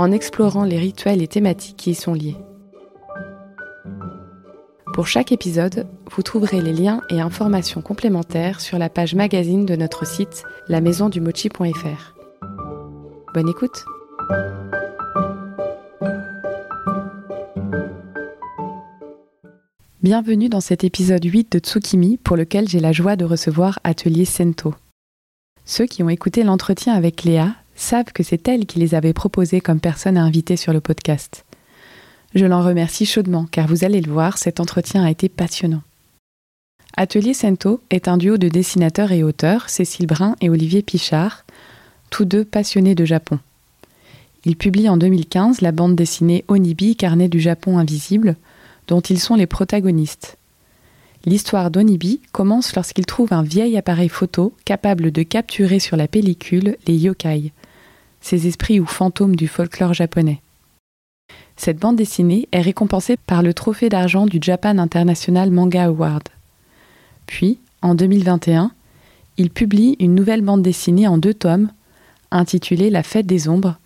en explorant les rituels et thématiques qui y sont liés. Pour chaque épisode, vous trouverez les liens et informations complémentaires sur la page magazine de notre site lamaisondumochi.fr. Bonne écoute Bienvenue dans cet épisode 8 de Tsukimi pour lequel j'ai la joie de recevoir Atelier Sento. Ceux qui ont écouté l'entretien avec Léa savent que c'est elle qui les avait proposés comme personne à inviter sur le podcast. Je l'en remercie chaudement car vous allez le voir, cet entretien a été passionnant. Atelier Sento est un duo de dessinateurs et auteurs, Cécile Brun et Olivier Pichard, tous deux passionnés de Japon. Ils publient en 2015 la bande dessinée Onibi, carnet du Japon invisible, dont ils sont les protagonistes. L'histoire d'Onibi commence lorsqu'il trouve un vieil appareil photo capable de capturer sur la pellicule les yokai, ces esprits ou fantômes du folklore japonais. Cette bande dessinée est récompensée par le trophée d'argent du Japan International Manga Award. Puis, en 2021, il publie une nouvelle bande dessinée en deux tomes, intitulée La fête des ombres,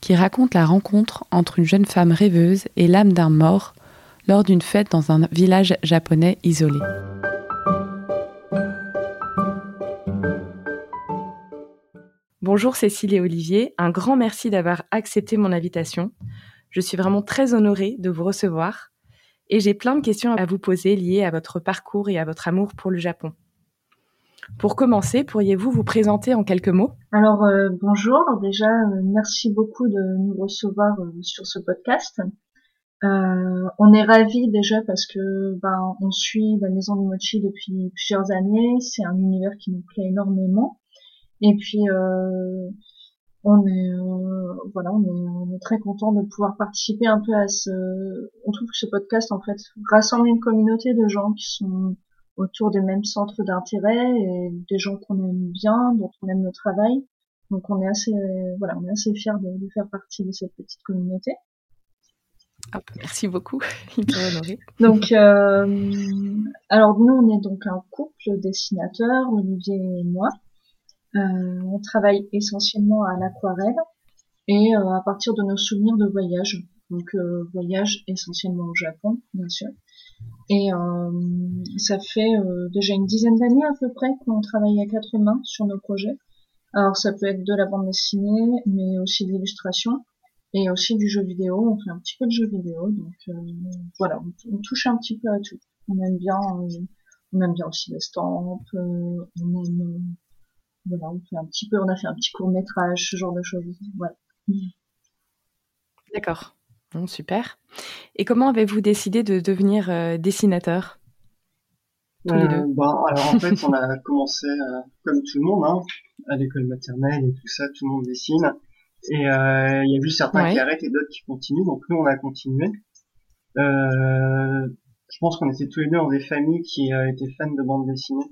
qui raconte la rencontre entre une jeune femme rêveuse et l'âme d'un mort lors d'une fête dans un village japonais isolé. Bonjour Cécile et Olivier, un grand merci d'avoir accepté mon invitation. Je suis vraiment très honorée de vous recevoir et j'ai plein de questions à vous poser liées à votre parcours et à votre amour pour le Japon. Pour commencer, pourriez-vous vous présenter en quelques mots? Alors euh, bonjour, déjà euh, merci beaucoup de nous recevoir euh, sur ce podcast. on est ravis déjà parce que ben, on suit la maison du mochi depuis plusieurs années. C'est un univers qui nous plaît énormément. Et puis euh, on est euh, voilà, on est, on est très content de pouvoir participer un peu à ce. On trouve que ce podcast en fait rassemble une communauté de gens qui sont autour des mêmes centres d'intérêt et des gens qu'on aime bien, dont on aime le travail. Donc on est assez voilà, on est assez fiers de, de faire partie de cette petite communauté. Hop, merci beaucoup, donc, euh, alors nous, on est donc un couple dessinateur, Olivier et moi. Euh, on travaille essentiellement à l'aquarelle et euh, à partir de nos souvenirs de voyage. Donc euh, voyage essentiellement au Japon, bien sûr. Et ça fait déjà une dizaine d'années à peu près qu'on travaille à quatre mains sur nos projets. Alors ça peut être de la bande dessinée, mais aussi de l'illustration et aussi du jeu vidéo. On fait un petit peu de jeu vidéo, donc voilà, on, touche un petit peu à tout. On aime bien, on aime bien aussi les stamps, on aime voilà, on fait un petit peu, on a fait un petit court métrage, ce genre de choses. Voilà. D'accord. Bon, super. Et comment avez-vous décidé de devenir euh, dessinateur? Tous les deux euh, bah, alors en fait, on a commencé euh, comme tout le monde, hein, à l'école maternelle et tout ça, tout le monde dessine. Et il y a eu certains qui arrêtent et d'autres qui continuent. Donc nous, on a continué. je pense qu'on était tous les deux dans des familles qui étaient fans de bande dessinée,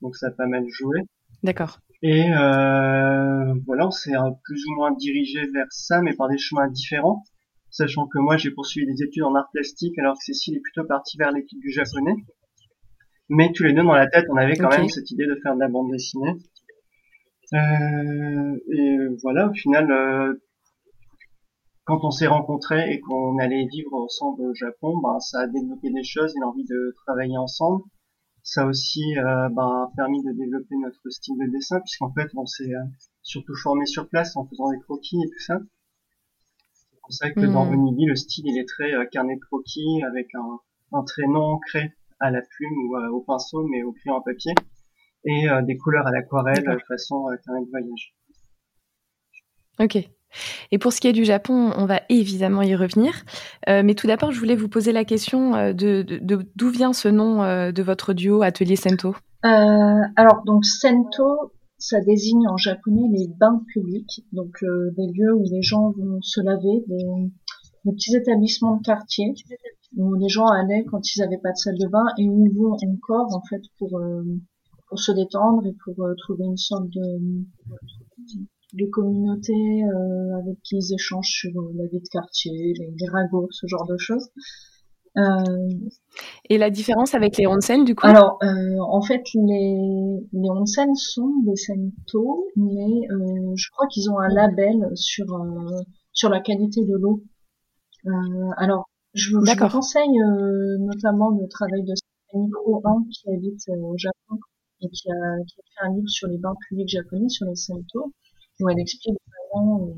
donc ça a pas mal joué. D'accord. Et euh, voilà, on s'est plus ou moins dirigé vers ça, mais par des chemins différents. Sachant que moi, j'ai poursuivi des études en art plastique, alors que Cécile est plutôt partie vers l'équipe du japonais. Mais tous les deux dans la tête, on avait quand même cette idée de faire de la bande dessinée. Euh, et voilà, au final, euh, quand on s'est rencontrés et qu'on allait vivre ensemble au Japon, ben, ça a développé des choses et l'envie de travailler ensemble ça a aussi euh, ben, permis de développer notre style de dessin puisqu'en fait on s'est euh, surtout formé sur place en faisant des croquis et tout ça. C'est pour ça que dans Onibi hmm. le style il est très euh, carnet de croquis avec un, un trait non ancré à la plume ou au pinceau mais au crayon à papier et des couleurs à l'aquarelle façon carnet de voyage. Ok, et pour ce qui est du Japon, on va évidemment y revenir. Euh, mais tout d'abord, je voulais vous poser la question euh, de d'où vient ce nom euh, de votre duo Atelier Sento? Alors, donc Sento, ça désigne en japonais les bains publics, donc des lieux où les gens vont se laver, de petits établissements de quartier où les gens allaient quand ils n'avaient pas de salle de bain et où ils vont encore en fait pour pour se détendre et pour trouver une sorte de de communauté euh, avec qui ils échangent sur la vie de quartier, les ragots, ce genre de choses. Euh, et la différence avec les onsen, du coup? Alors, euh, en fait, les, les onsen sont des sento, mais euh, je crois qu'ils ont un label sur euh, sur la qualité de l'eau. Euh, alors, je, je vous conseille notamment le travail de Nico 1 qui habite au Japon et qui a, qui a fait un livre sur les bains publics japonais, sur les sento, où elle explique vraiment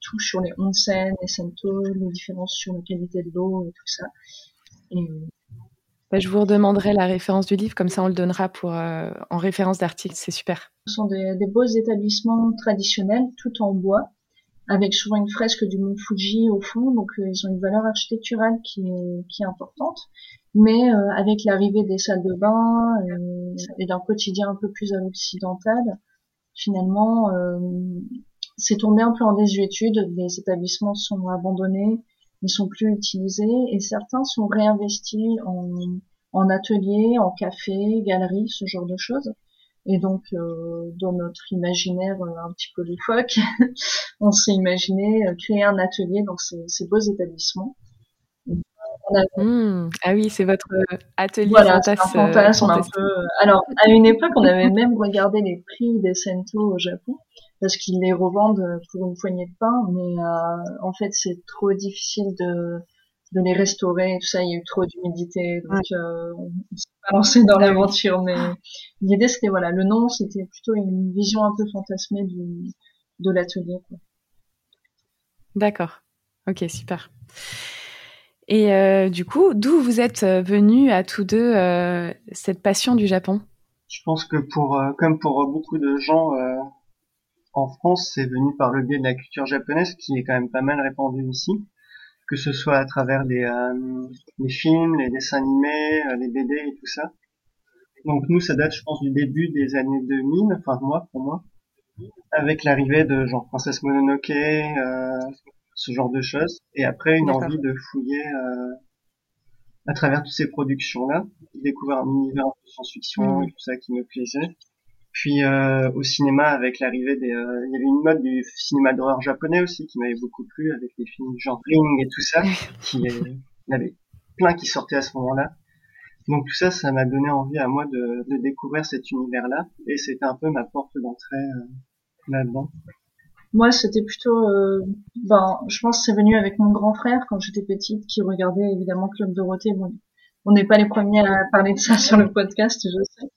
tout sur les onsen, les sento, les différences sur la qualité de l'eau et tout ça. Bah, je vous redemanderai la référence du livre, comme ça on le donnera pour, euh, en référence d'article, c'est super. Ce sont des, beaux établissements traditionnels, tout en bois, avec souvent une fresque du mont Fuji au fond, donc euh, ils ont une valeur architecturale qui est, qui est importante, mais euh, avec l'arrivée des salles de bain et d'un quotidien un peu plus à l'occidental, finalement, c'est tombé un peu en désuétude, les établissements sont abandonnés, ils sont plus utilisés et certains sont réinvestis en, en ateliers, en café, galeries, ce genre de choses. Et donc, euh, dans notre imaginaire euh, un petit peu loufoque, on s'est imaginé euh, créer un atelier dans ces beaux établissements. Mmh. ah oui, c'est votre atelier voilà, fantasme. Un peu... Alors, à une époque, on avait même regardé les prix des Sento au Japon parce qu'ils les revendent pour une poignée de pain, mais euh, en fait c'est trop difficile de, de les restaurer, tout ça, il y a eu trop d'humidité, donc euh, on s'est pas lancé dans l'aventure, mais l'idée c'était voilà, le nom c'était plutôt une vision un peu fantasmée du, de l'atelier. D'accord, ok, super. Et euh, du coup, d'où vous êtes venus à tous deux cette passion du Japon? Je pense que pour, comme pour beaucoup de gens, en France, c'est venu par le biais de la culture japonaise qui est quand même pas mal répandue ici, que ce soit à travers les, euh, les films, les dessins animés, euh, les BD et tout ça. Donc nous, ça date, je pense, du début des années 2000, enfin moi, pour moi, avec l'arrivée de genre Princesse Mononoke, euh, ce genre de choses, et après une envie de fouiller euh, à travers toutes ces productions-là, découvrir un univers de science-fiction mmh. et tout ça qui me plaisait. Puis euh, au cinéma avec l'arrivée des, euh, il y avait une mode du cinéma d'horreur japonais aussi qui m'avait beaucoup plu avec les films genre Ring et tout ça, qui il y avait plein qui sortaient à ce moment-là. Donc tout ça, ça m'a donné envie à moi de, de découvrir cet univers-là et c'était un peu ma porte d'entrée euh, là-dedans. Moi, c'était plutôt, euh, ben, je pense que c'est venu avec mon grand frère quand j'étais petite, qui regardait évidemment Club Dorothée. Bon, on n'est pas les premiers à parler de ça sur le podcast, je sais.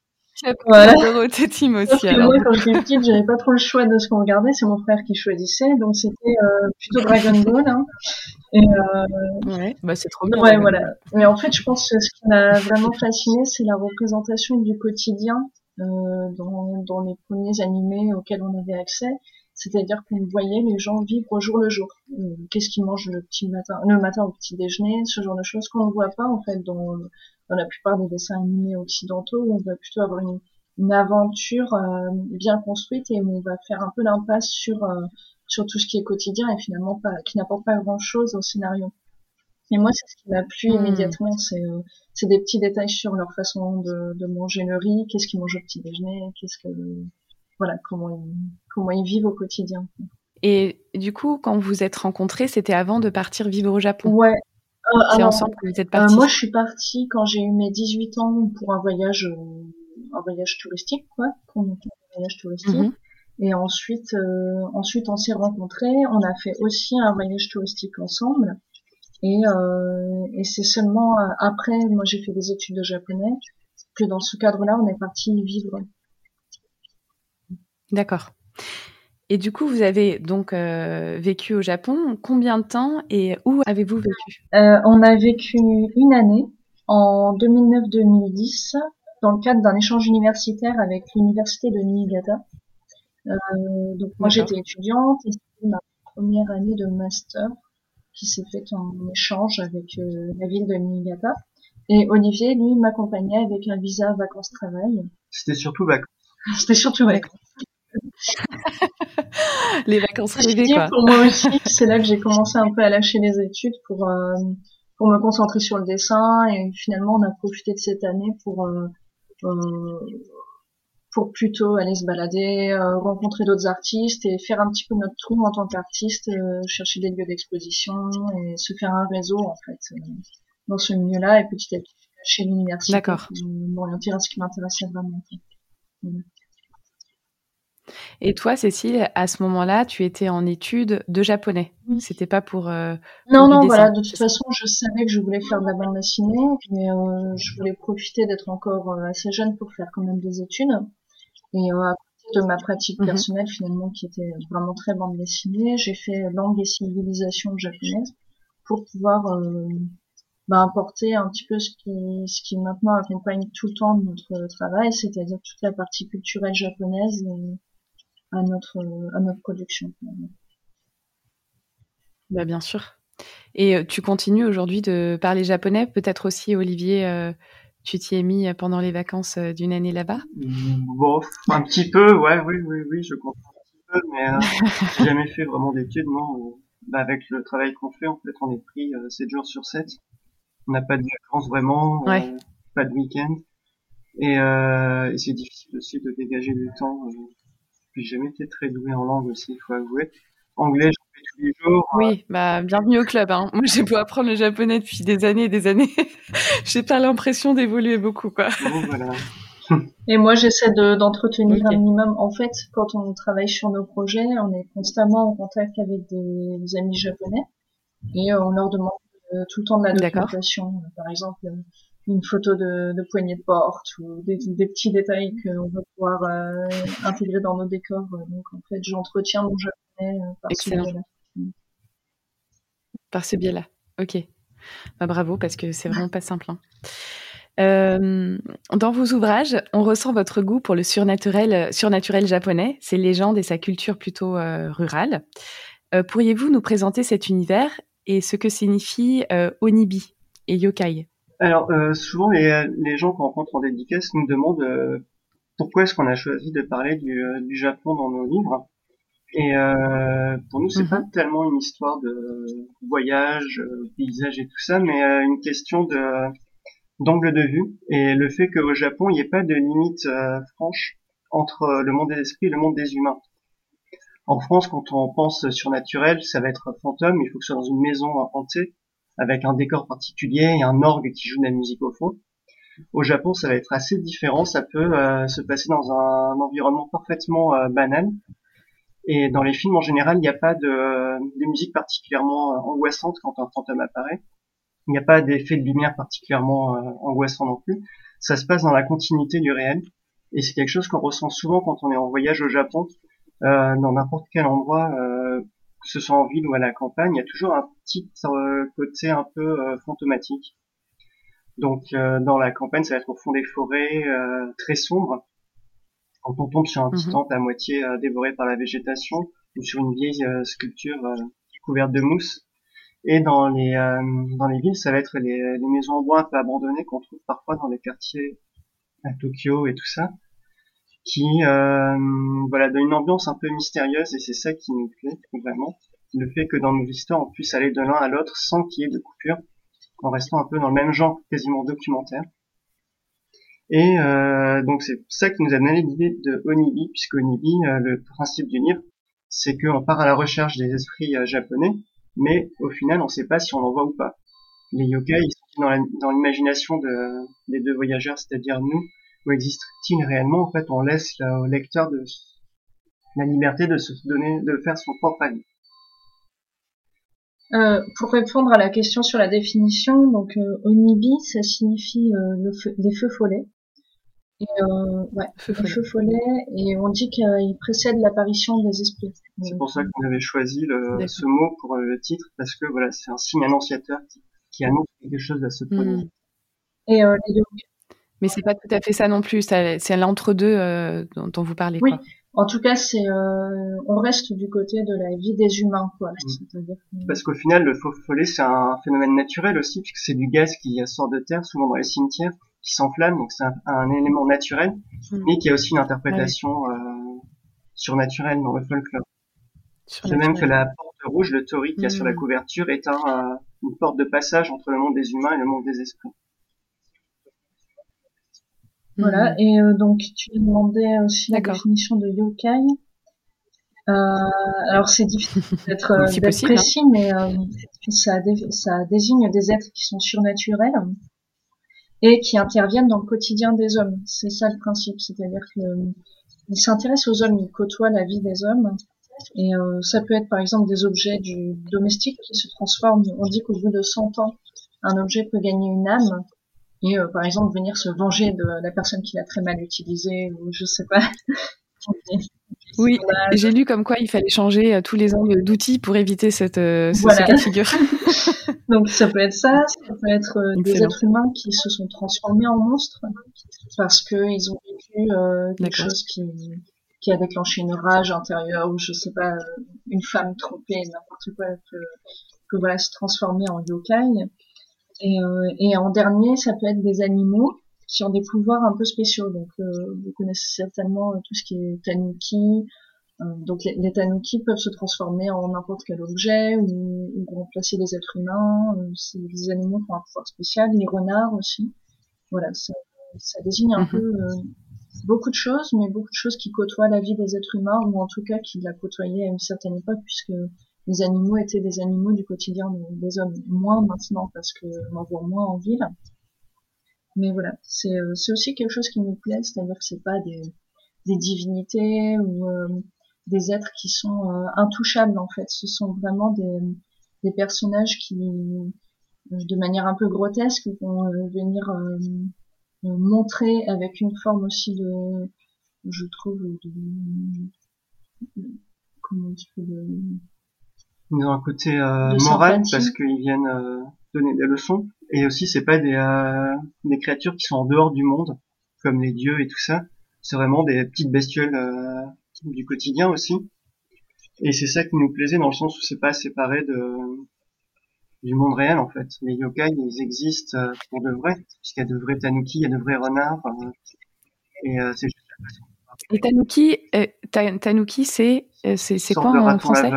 Voilà. Dorothée Tim aussi. Alors. Moi, quand j'étais petite, j'avais pas trop le choix de ce qu'on regardait. C'est mon frère qui choisissait, donc c'était euh, plutôt Dragon Ball. Hein. Et, euh, ouais, bah c'est trop bien. Ouais, voilà. Mais en fait, je pense que ce qui m'a vraiment fasciné, c'est la représentation du quotidien euh, dans, dans les premiers animés auxquels on avait accès. C'est-à-dire qu'on voyait les gens vivre au jour le jour. Euh, qu'est-ce qu'ils mangent le petit matin, le matin au petit déjeuner, ce genre de choses qu'on ne voit pas en fait dans dans la plupart des dessins animés occidentaux, où on va plutôt avoir une, une aventure euh, bien construite et où on va faire un peu l'impasse sur euh, sur tout ce qui est quotidien et finalement pas qui n'apporte pas grand chose au scénario. Et moi, c'est ce qui m'a plu hmm. immédiatement, c'est euh, c'est des petits détails sur leur façon de, de manger le riz, qu'est-ce qu'ils mangent au petit déjeuner, qu'est-ce que voilà comment ils comment ils vivent au quotidien. Et du coup, quand vous êtes rencontrés, c'était avant de partir vivre au Japon? Ouais, euh, c'est ensemble que vous êtes partis? Euh, moi, je suis partie quand j'ai eu mes 18 ans pour un voyage, euh, un voyage touristique, quoi, pour un voyage touristique. Mhm. Et ensuite, ensuite, on s'est rencontrés. On a fait aussi un voyage touristique ensemble. Et, et c'est seulement après, moi, j'ai fait des études de japonais, que dans ce cadre-là, on est parti vivre. D'accord. Et du coup, vous avez donc euh, vécu au Japon. Combien de temps et où avez-vous vécu? Euh, On a vécu une année en 2009-2010 dans le cadre d'un échange universitaire avec l'université de Niigata. Euh, donc moi j'étais étudiante et c'était ma première année de master qui s'est faite en échange avec euh, la ville de Niigata. Et Olivier, lui, m'accompagnait avec un visa vacances-travail. C'était surtout vacances. C'était surtout vacances. les vacances rêvées, quoi. Pour moi aussi, c'est là que j'ai commencé un peu à lâcher les études pour euh, pour me concentrer sur le dessin et finalement on a profité de cette année pour euh, euh, pour plutôt aller se balader, euh, rencontrer d'autres artistes et faire un petit peu notre tour en tant qu'artiste, euh, chercher des lieux d'exposition et se faire un réseau en fait euh, dans ce milieu-là et petit à petit chez l'université D'accord. m'orienter à ce qui m'intéressait vraiment. Voilà. Et toi, Cécile, à ce moment-là, tu étais en études de japonais. Oui. C'était pas pour. Euh, Non, pour non, voilà, de toute façon, je savais que je voulais faire de la bande dessinée, mais euh, je voulais profiter d'être encore euh, assez jeune pour faire quand même des études. Et à côté de ma pratique Mhm. personnelle, finalement, qui était vraiment très bande dessinée, j'ai fait langue et civilisation japonaise pour pouvoir bah, apporter un petit peu ce qui, ce qui maintenant accompagne tout le temps notre travail, c'est-à-dire toute la partie culturelle japonaise et à notre, à notre production. Bah, bien sûr. Et euh, tu continues aujourd'hui de parler japonais Peut-être aussi, Olivier, euh, tu t'y es mis pendant les vacances euh, d'une année là-bas Mm, Bon, un petit peu, ouais, oui, oui, oui, je comprends un petit peu, mais euh, j'ai jamais fait vraiment d'études, non. bah, avec le travail qu'on fait, en fait, on est pris euh, 7 jours sur 7. On n'a pas de vacances vraiment, euh, Ouais. pas de week-end. Et, euh, et c'est difficile aussi de dégager du temps. Puis j'ai jamais été très doué en langue aussi, il faut avouer. Anglais, j'en fais tous les jours. Oui, bah bienvenue au club. Hein. Moi, j'ai beau apprendre le japonais depuis des années et des années. j'ai pas l'impression d'évoluer beaucoup, quoi. Bon, voilà. Et moi, j'essaie de- d'entretenir un minimum. En fait, quand on travaille sur nos projets, on est constamment en contact avec des, des amis japonais et euh, on leur demande euh, tout le temps de la documentation. Par exemple, euh, une photo de, de poignée de porte ou des, des petits détails qu'on va pouvoir euh, intégrer dans nos décors. Donc, en fait, j'entretiens mon japonais euh, par ce biais-là. Par ce biais-là. Ok. Bah, bravo, parce que c'est vraiment pas simple. hein. Euh, dans vos ouvrages, on ressent votre goût pour le surnaturel, surnaturel japonais, ses légendes et sa culture plutôt rurale. Pourriez-vous nous présenter cet univers et ce que signifie onibi et yokai? Alors, euh, souvent, les, les gens qu'on rencontre en dédicace nous demandent euh, pourquoi est-ce qu'on a choisi de parler du, euh, du Japon dans nos livres. Et euh, pour nous, c'est Mhm. pas tellement une histoire de voyage, euh, paysage et tout ça, mais euh, une question de d'angle de vue et le fait qu'au Japon, il n'y ait pas de limite euh, franche entre le monde des esprits et le monde des humains. En France, quand on pense surnaturel, ça va être fantôme, il faut que ce soit dans une maison hantée, avec un décor particulier et un orgue qui joue de la musique au fond. Au Japon, ça va être assez différent, ça peut euh, se passer dans un environnement parfaitement euh, banal. Et dans les films, en général, il n'y a pas de, de musique particulièrement euh, angoissante quand un fantôme apparaît. Il n'y a pas d'effet de lumière particulièrement euh, angoissant non plus. Ça se passe dans la continuité du réel. Et c'est quelque chose qu'on ressent souvent quand on est en voyage au Japon, euh, dans n'importe quel endroit, euh, que ce soit en ville ou à la campagne, il y a toujours un petit euh, côté un peu euh, fantomatique. Donc euh, dans la campagne, ça va être au fond des forêts, euh, très sombres. Quand on tombe sur un petit Mhm. temple à moitié euh, dévoré par la végétation, ou sur une vieille euh, sculpture euh, couverte de mousse. Et dans les euh, dans les villes, ça va être les, les maisons en bois un peu abandonnées qu'on trouve parfois dans les quartiers à Tokyo et tout ça, qui euh, voilà donne une ambiance un peu mystérieuse et c'est ça qui nous plaît vraiment, le fait que dans nos histoires on puisse aller de l'un à l'autre sans qu'il y ait de coupure, en restant un peu dans le même genre quasiment documentaire. Et euh, donc c'est ça qui nous a donné l'idée de Onibi, puisque Onibi, euh, le principe du livre, c'est qu'on part à la recherche des esprits japonais, mais au final on ne sait pas si on en voit ou pas. Les yokai, ils sont dans l'imagination de, des deux voyageurs, c'est-à-dire nous, ou existe-t-il réellement? En fait, on laisse là, au lecteur de, la liberté de se donner, de faire son propre avis. Euh, pour répondre à la question sur la définition, donc euh, onibi, ça signifie euh, le feu- les feux follets. Et, euh, ouais, Feu les follet. feux follets, et on dit qu'il précède l'apparition des esprits. C'est Euh, pour ça qu'on avait choisi le, ce mot pour le titre, parce que voilà, c'est un signe annonciateur qui, qui annonce que quelque chose va se produire. Hmm. Et euh, les Mais c'est pas tout à fait ça non plus. C'est l'entre-deux euh, dont, dont vous parlez. Oui. Quoi. en tout cas, c'est, euh, on reste du côté de la vie des humains, quoi. Mm. Que- Parce qu'au final, le faux follet, c'est un phénomène naturel aussi, puisque c'est du gaz qui sort de terre, souvent dans les cimetières, qui s'enflamme, donc c'est un, un élément naturel, Mm. mais qui a aussi une interprétation euh, surnaturel dans le folklore. De même que la porte rouge, le tori qu'il y a sur la hmm. couverture, est un, une porte de passage entre le monde des humains et le monde des esprits. Voilà, hmm. et donc tu demandais aussi la définition de yokai. Euh, alors c'est difficile d'être euh, précis, hein. mais euh, ça, ça désigne des êtres qui sont surnaturels et qui interviennent dans le quotidien des hommes. C'est ça le principe, c'est-à-dire qu'ils s'intéressent aux hommes, ils côtoient la vie des hommes. Et ça peut être par exemple des objets du domestique qui se transforment. On dit qu'au bout de 100 ans, un objet peut gagner une âme et par exemple venir se venger de la personne qui l'a très mal utilisé ou je sais pas. Oui, j'ai lu comme quoi il fallait changer euh, tous les ans d'outils pour éviter cette, euh, ce, cas de figure. Donc ça peut être ça, ça peut être euh, des êtres humains qui se sont transformés en monstres parce qu'ils ont vécu quelque chose qui, qui a déclenché une rage intérieure ou je sais pas, une femme trompée, n'importe quoi, que voilà se transformer en yokai. Et, et en dernier, ça peut être des animaux qui ont des pouvoirs un peu spéciaux. Donc, euh, vous connaissez certainement euh, tout ce qui est tanuki. Euh, donc, les, tanuki peuvent se transformer en n'importe quel objet ou, remplacer les êtres humains. c'est des animaux qui ont un pouvoir spécial. Les renards aussi. Voilà, ça, ça désigne un mhm. peu beaucoup de choses, mais beaucoup de choses qui côtoient la vie des êtres humains, ou en tout cas qui la côtoyaient à une certaine époque, puisque les animaux étaient des animaux du quotidien des hommes. Moins maintenant, parce qu'on en voit moins en ville mais voilà, c'est euh, aussi quelque chose qui nous plaît, c'est-à-dire que c'est pas des, des divinités ou euh, des êtres qui sont euh, intouchables en fait. Ce sont vraiment des, des personnages qui, de manière un peu grotesque, vont venir montrer avec une forme aussi de, je trouve, de, comment tu peux de, ils ont un côté moral parce qu'ils viennent donner des leçons. Et aussi, c'est pas des, euh, des créatures qui sont en dehors du monde, comme les dieux et tout ça. C'est vraiment des petites bestioles euh, du quotidien aussi. Et c'est ça qui nous plaisait dans le sens où c'est pas séparé de du monde réel en fait. Les yokai, ils existent euh, pour de vrai, puisqu'il y a de vrais tanuki, il y a de vrais renards. et c'est juste Et tanuki, tanuki, c'est c'est quoi en français?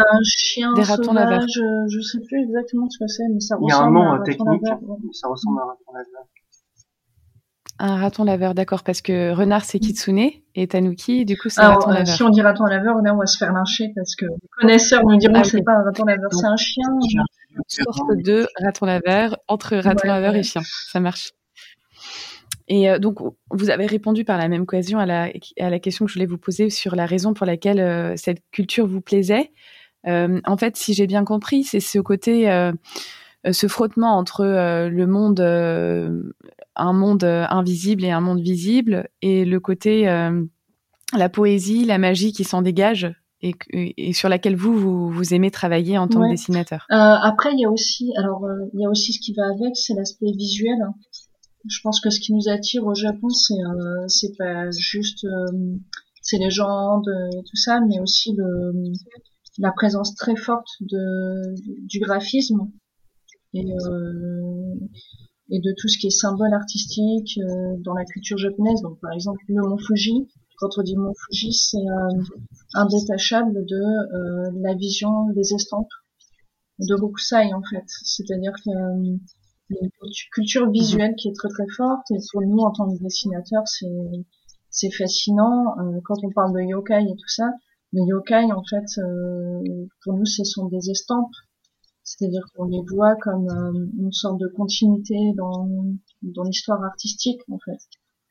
Un chien des ratons sauvage, je sais plus exactement ce que c'est, mais ça ressemble Il y a un nom à un technique, ça ressemble à un raton laveur. Un raton laveur, d'accord, parce que renard c'est kitsune et tanuki, du coup c'est raton laveur. Si on dit raton laveur, là on va se faire lyncher parce que les connaisseurs nous diront ah, que c'est pas un raton laveur, c'est un chien. Une sorte de raton laveur entre raton laveur et chien, ça marche. Et euh, donc, vous avez répondu par la même occasion à la, à la question que je voulais vous poser sur la raison pour laquelle euh, cette culture vous plaisait. Euh, en fait, si j'ai bien compris, c'est ce côté, euh, ce frottement entre euh, le monde, un monde invisible et un monde visible, et le côté, la poésie, la magie qui s'en dégage et, et, sur laquelle vous, vous, aimez travailler en tant que dessinateur. Euh, après, il y a aussi, alors il y a aussi ce qui va avec, c'est l'aspect visuel. Je pense que ce qui nous attire au Japon, c'est c'est pas juste ces légendes et tout ça, mais aussi le la présence très forte de, du graphisme et, euh, et de tout ce qui est symbole artistique euh, dans la culture japonaise. Donc par exemple le mont Fuji, quand on dit mont Fuji, c'est euh, indétachable de euh, la vision des estampes de Rokusai en fait. C'est-à-dire que euh, une culture visuelle qui est très très forte et pour nous en tant que dessinateurs c'est c'est fascinant quand on parle de yokai et tout ça les yokai, en fait, euh, pour nous, ce sont des estampes. C'est-à-dire qu'on les voit comme euh, une sorte de continuité dans, dans l'histoire artistique, en fait.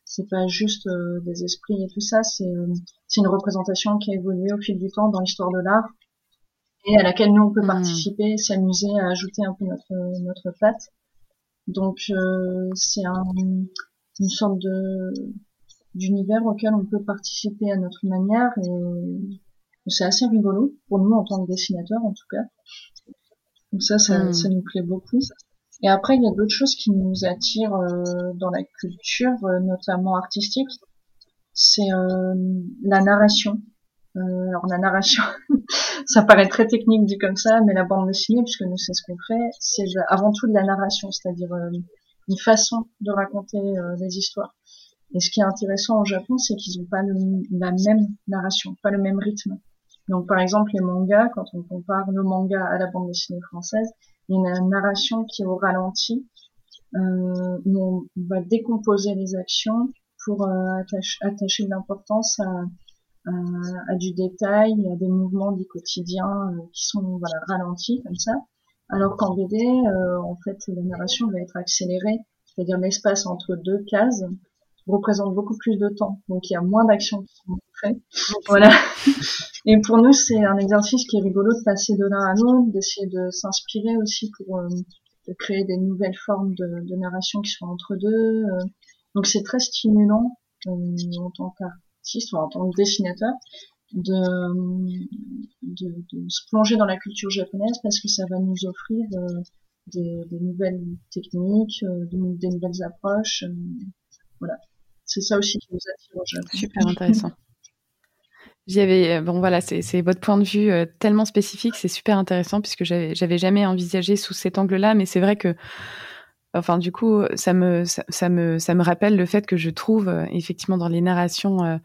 C'est pas juste euh, des esprits et tout ça, c'est une représentation qui a évolué au fil du temps dans l'histoire de l'art et à laquelle nous on peut hmm. participer, s'amuser à ajouter un peu notre notre patte. Donc c'est un, une sorte de d'univers auquel on peut participer à notre manière et c'est assez rigolo pour nous en tant que dessinateurs en tout cas. Donc ça, ça, hmm. ça nous plaît beaucoup. Et après, il y a d'autres choses qui nous attirent euh, dans la culture, euh, notamment artistique. C'est euh, la narration. alors la narration, ça paraît très technique dit comme ça, mais la bande dessinée, puisque nous c'est ce qu'on fait, c'est avant tout de la narration, c'est-à-dire une façon de raconter les histoires. Et ce qui est intéressant au Japon, c'est qu'ils n'ont pas la même narration, pas le même rythme. Donc par exemple les mangas, quand on compare le manga à la bande dessinée française, il y a une narration qui est au ralenti, euh, où on va décomposer les actions pour euh, attacher, de l'importance à, à, du détail, à des mouvements du quotidien euh, qui sont voilà, ralentis comme ça. Alors qu'en BD, euh, en fait, la narration va être accélérée, c'est-à-dire l'espace entre deux cases représente beaucoup plus de temps, donc il y a moins d'actions qui sont Voilà. Et pour nous, c'est un exercice qui est rigolo de passer de l'un à l'autre, d'essayer de s'inspirer aussi pour euh, de créer des nouvelles formes de, de narration qui soient entre deux. Euh. Donc c'est très stimulant en tant qu'artiste ou en tant que dessinateur de, de, de, se plonger dans la culture japonaise parce que ça va nous offrir euh, des, des, nouvelles techniques, euh, des, nouvelles approches. Euh, voilà. C'est ça aussi qui nous attire au Japon. Super intéressant. J'y avais, bon voilà, c'est votre point de vue tellement spécifique, c'est super intéressant puisque j'avais jamais envisagé sous cet angle-là, mais c'est vrai que, enfin du coup, ça me ça, me ça me rappelle le fait que je trouve effectivement dans les narrations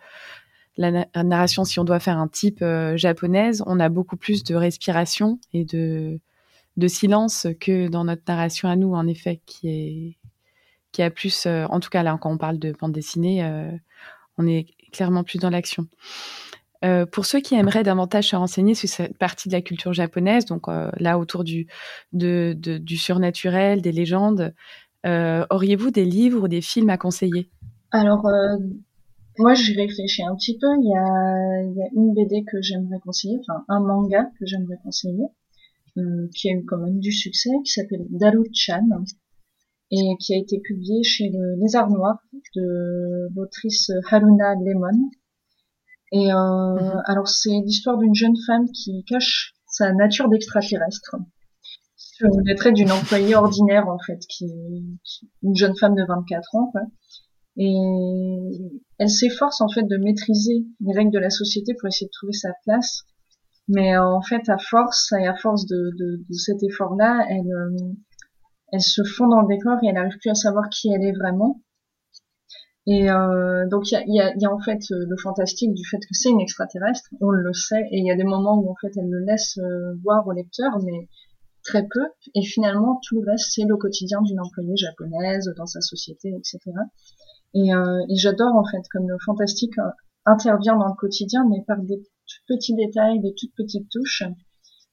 la, narration, si on doit faire un type euh, japonaise, on a beaucoup plus de respiration et de, de silence que dans notre narration à nous, en effet, qui est qui a plus, euh, en tout cas là, quand on parle de bande dessinée, euh, on est clairement plus dans l'action. Pour ceux qui aimeraient davantage se renseigner sur cette partie de la culture japonaise, donc là autour du, du surnaturel, des légendes, auriez-vous des livres ou des films à conseiller? Alors, moi, j'y réfléchis un petit peu. Il y a, une BD que j'aimerais conseiller, enfin un manga que j'aimerais conseiller, euh, qui a eu quand même du succès, qui s'appelle Daru-chan et qui a été publié chez le Lézard Noir de l'autrice Haruna Lemon. Et euh, mhm. alors c'est l'histoire d'une jeune femme qui cache sa nature d'extraterrestre les traits d'une employée ordinaire en fait, qui, qui, une jeune femme de 24 ans. Quoi et elle s'efforce en fait de maîtriser les règles de la société pour essayer de trouver sa place. Mais euh, en fait, à force et à force de, de, de cet effort-là, elle, euh, elle se fond dans le décor et elle n'arrive plus à savoir qui elle est vraiment. Et euh, donc il y a, y, a, y a, en fait le fantastique du fait que c'est une extraterrestre, on le sait, et il y a des moments où en fait elle le laisse voir au lecteur, mais très peu. Et finalement tout le reste c'est le quotidien d'une employée japonaise dans sa société, etc. Et, euh, et j'adore en fait comme le fantastique euh, intervient dans le quotidien, mais par des petits détails, des toutes petites touches.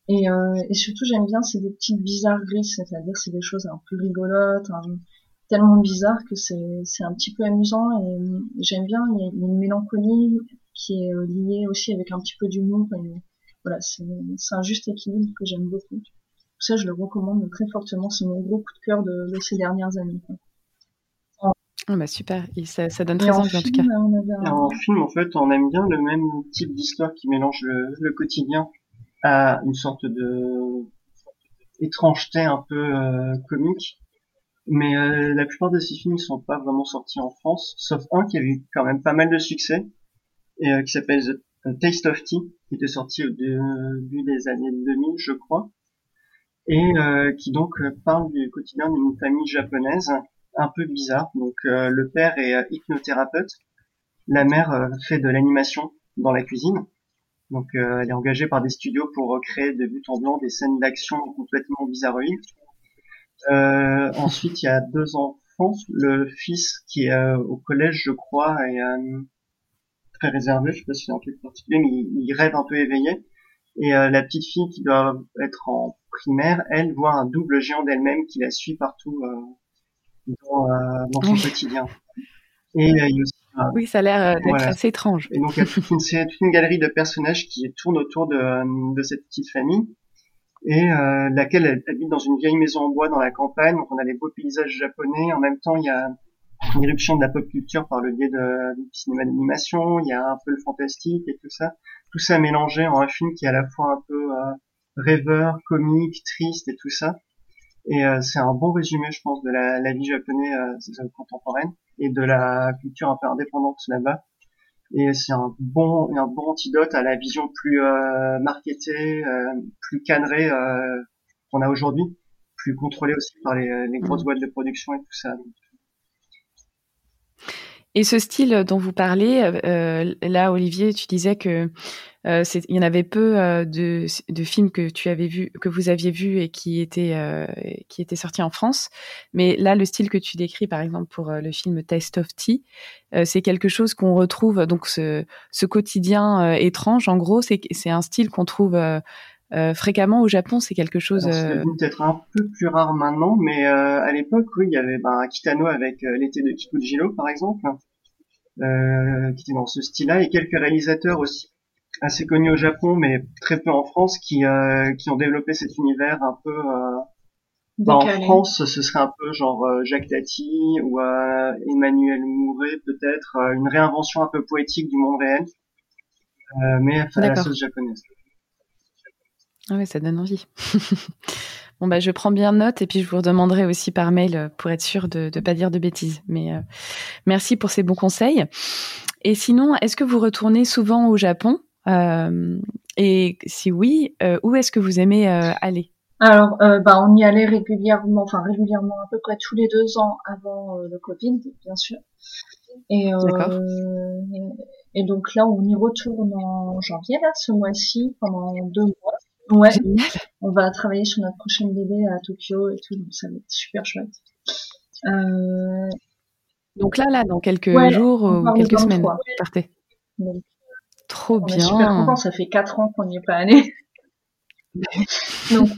Et, euh, et surtout, j'aime bien, c'est des petites bizarreries, c'est-à-dire c'est des choses un peu rigolotes, tellement bizarres que c'est c'est un petit peu amusant. Et j'aime bien, il y, a, une mélancolie qui est euh, liée aussi avec un petit peu d'humour. Voilà, c'est un juste équilibre que j'aime beaucoup. Tout ça, je le recommande très fortement. C'est mon gros coup de cœur de, de ces dernières années. Quoi. Ah bah super, ça, ça, donne très envie en, tout cas. En film, en fait, on aime bien le même type d'histoire qui mélange le, quotidien à une sorte de étrangeté un peu euh, comique. Mais euh, la plupart de ces films ne sont pas vraiment sortis en France, sauf un qui a eu quand même pas mal de succès, et euh, qui s'appelle The Taste of Tea, qui était sorti au début des années 2000, je crois, et qui donc parle du quotidien d'une famille japonaise un peu bizarre. Donc euh, le père est euh, hypnothérapeute, la mère euh, fait de l'animation dans la cuisine. Donc elle est engagée par des studios pour créer de but en blanc des scènes d'action complètement bizarroïdes. Ensuite, il y a deux enfants. Le fils qui est au collège, je crois, est très réservé. Je sais pas si c'est en quelque particulier, mais il, rêve un peu éveillé. Et la petite fille qui doit être en primaire, elle voit un double géant d'elle-même qui la suit partout dans, euh, dans son quotidien. Et euh, il aussi, oui, ça a l'air euh, d'être assez étrange. Et donc il y a toute une, toute une galerie de personnages qui tournent autour de, de cette petite famille et euh, laquelle elle habite dans une vieille maison en bois dans la campagne. Donc on a les beaux paysages japonais. En même temps, il y a une éruption de la pop culture par le biais du cinéma d'animation. Il y a un peu le fantastique et tout ça. Tout ça mélangé en un film qui est à la fois un peu euh, rêveur, comique, triste et tout ça. Et euh, c'est un bon résumé, je pense, de la, la vie japonaise euh, contemporaine et de la culture un peu indépendante là-bas. Et c'est un bon, un bon antidote à la vision plus euh, marketée, euh, plus cadrée euh, qu'on a aujourd'hui, plus contrôlée aussi par les, les grosses mmh. boîtes de production et tout ça. Et ce style dont vous parlez, euh, là, Olivier, tu disais que euh, il y en avait peu euh, de, de, films que tu avais vu, que vous aviez vus et qui étaient euh, qui étaient sortis en France. Mais là, le style que tu décris, par exemple pour le film Taste of Tea, c'est quelque chose qu'on retrouve. Donc ce, ce quotidien étrange, en gros, c'est c'est un style qu'on trouve fréquemment au Japon. C'est quelque chose. C'est peut-être un peu plus rare maintenant, mais à l'époque, oui, il y avait ben, Kitano avec l'été de Kikujiro, par exemple. qui était dans ce style-là, et quelques réalisateurs aussi assez connus au Japon, mais très peu en France, qui, euh, qui ont développé cet univers un peu... Euh, bah, en France, ce serait un peu genre euh, Jacques Tati ou euh, Emmanuel Mouret, peut-être, une réinvention un peu poétique du monde réel, mais à la sauce japonaise. Ah ouais, ça donne envie. bon bah je prends bien note et puis je vous redemanderai aussi par mail pour être sûr de ne pas dire de bêtises. Mais merci pour ces bons conseils. Et sinon, est-ce que vous retournez souvent au Japon? euh, et si oui, euh, où est-ce que vous aimez euh, aller? Alors, bah, on y allait régulièrement, enfin régulièrement, à peu près tous les deux ans avant le Covid, bien sûr. Et, et donc là, on y retourne en janvier, là, ce mois-ci, pendant deux mois. Ouais. On va travailler sur notre prochaine bébé à Tokyo et tout, donc ça va être super chouette. Donc là, là, dans quelques jours ou quelques semaines, vous partez. Trop bien. super content, ça fait 4 ans qu'on n'y est pas allé. Donc,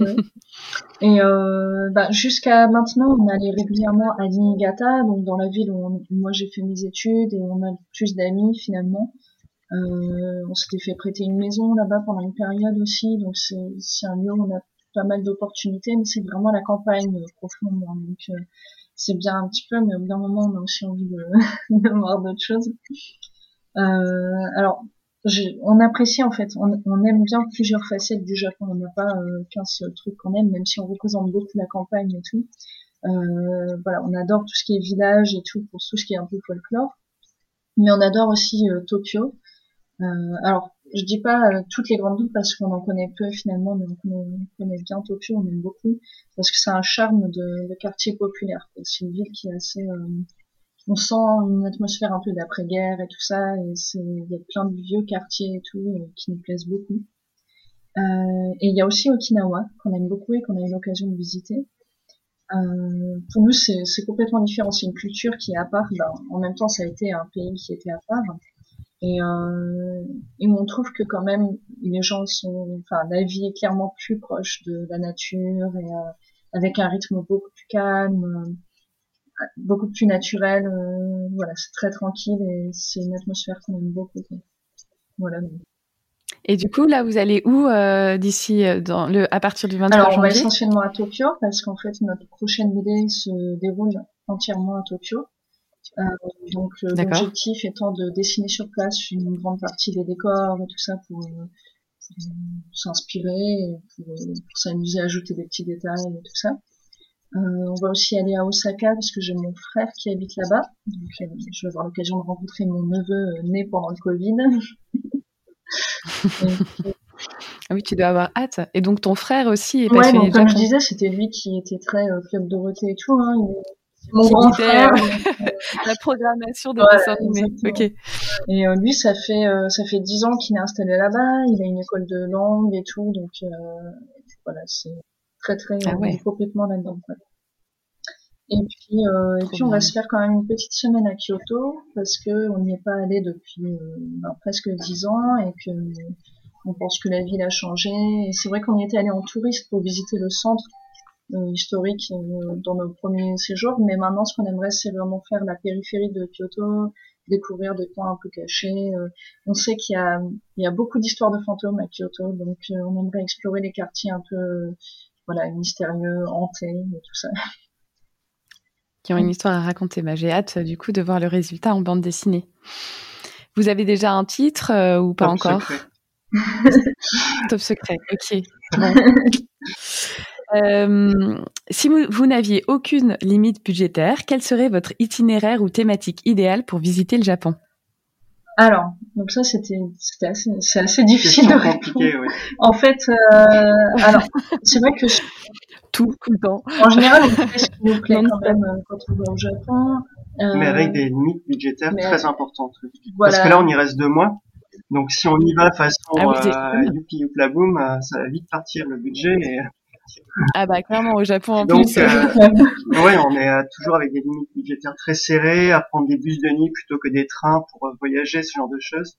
Et euh, bah, jusqu'à maintenant, on allait régulièrement à Niigata, donc dans la ville où, moi j'ai fait mes études et on a plus d'amis finalement. Euh, on s'était fait prêter une maison là-bas pendant une période aussi, donc c'est un lieu où on a pas mal d'opportunités, mais c'est vraiment la campagne euh, profondément. Donc euh, c'est bien un petit peu, mais au bout d'un moment, on a aussi envie de, de voir d'autres choses. Euh, alors on apprécie en fait, on, aime bien plusieurs facettes du Japon. On n'a pas euh, qu'un seul truc qu'on aime, même si on représente beaucoup la campagne et tout. Euh, voilà, on adore tout ce qui est village et tout pour tout ce qui est un peu folklore. Mais on adore aussi euh, Tokyo. alors, je dis pas toutes les grandes villes parce qu'on en connaît peu finalement, mais on connaît, bien Tokyo, on aime beaucoup parce que c'est un charme de, de quartier populaire. C'est une ville qui est assez on sent une atmosphère un peu d'après-guerre et tout ça, et il y a plein de vieux quartiers et tout euh, qui nous plaisent beaucoup. Euh, et il y a aussi Okinawa qu'on aime beaucoup et qu'on a eu l'occasion de visiter. Euh, pour nous, c'est complètement différent. C'est une culture qui est à part. Ben, en même temps, ça a été un pays qui était à part. Et, euh, et on trouve que quand même, les gens sont, enfin, la vie est clairement plus proche de la nature et euh, avec un rythme beaucoup plus calme beaucoup plus naturel. Euh, voilà, c'est très tranquille et c'est une atmosphère qu'on aime beaucoup. Voilà. Et du coup, là, vous allez où euh, d'ici euh, dans le à partir du 23 Alors, on va essentiellement à Tokyo parce qu'en fait, notre prochaine BD se déroule entièrement à Tokyo. Euh, donc, l'objectif étant de dessiner sur place une grande partie des décors et tout ça pour, pour s'inspirer, pour, pour s'amuser à ajouter des petits détails et tout ça. Euh, on va aussi aller à Osaka parce que j'ai mon frère qui habite là-bas. Donc euh, je vais avoir l'occasion de rencontrer mon neveu euh, né pendant le Covid. ah oui, tu dois avoir hâte. Et donc ton frère aussi est passionné ouais, donc, comme je disais, c'était lui qui était très euh, club Dorothée et tout. Hein. mon grand frère. la programmation de ouais, Ok. Et lui, ça fait ça fait dix ans qu'il est installé là-bas. Il a une école de langue et tout, donc voilà, c'est très très ah complètement là-dedans. Et puis, euh, et puis on va se faire quand même une petite semaine à Kyoto parce que on n'y est pas allé depuis euh, ben, presque dix ans et que on pense que la ville a changé. Et c'est vrai qu'on y était allé en touriste pour visiter le centre euh, historique euh, dans nos premiers séjours, mais maintenant ce qu'on aimerait c'est vraiment faire la périphérie de Kyoto, découvrir des coins un peu cachés. Euh, on sait qu'il y a, il y a beaucoup d'histoires de fantômes à Kyoto, donc on aimerait explorer les quartiers un peu voilà, mystérieux, hanté et tout ça. Qui ont une histoire à raconter. Bah, j'ai hâte du coup de voir le résultat en bande dessinée. Vous avez déjà un titre euh, ou pas encore Top secret, ok. Euh, si vous, n'aviez aucune limite budgétaire, quel serait votre itinéraire ou thématique idéale pour visiter le Japon? Alors, donc ça c'était c'était assez c'est assez difficile de répondre. En fait, euh, alors c'est vrai que tout tout le temps. En général, on fait ce qui nous plaît quand même euh, quand on va au Japon. mais avec des limites budgétaires très importantes. Parce que là, on y reste deux mois. Donc si on y va façon ah euh, youpi youpla boom, ça va vite partir le budget. Et... Ah bah clairement au Japon en Donc, plus. Euh, ouais, on est euh, toujours avec des limites budgétaires très serrées, à prendre des bus de nuit plutôt que des trains pour euh, voyager, ce genre de choses.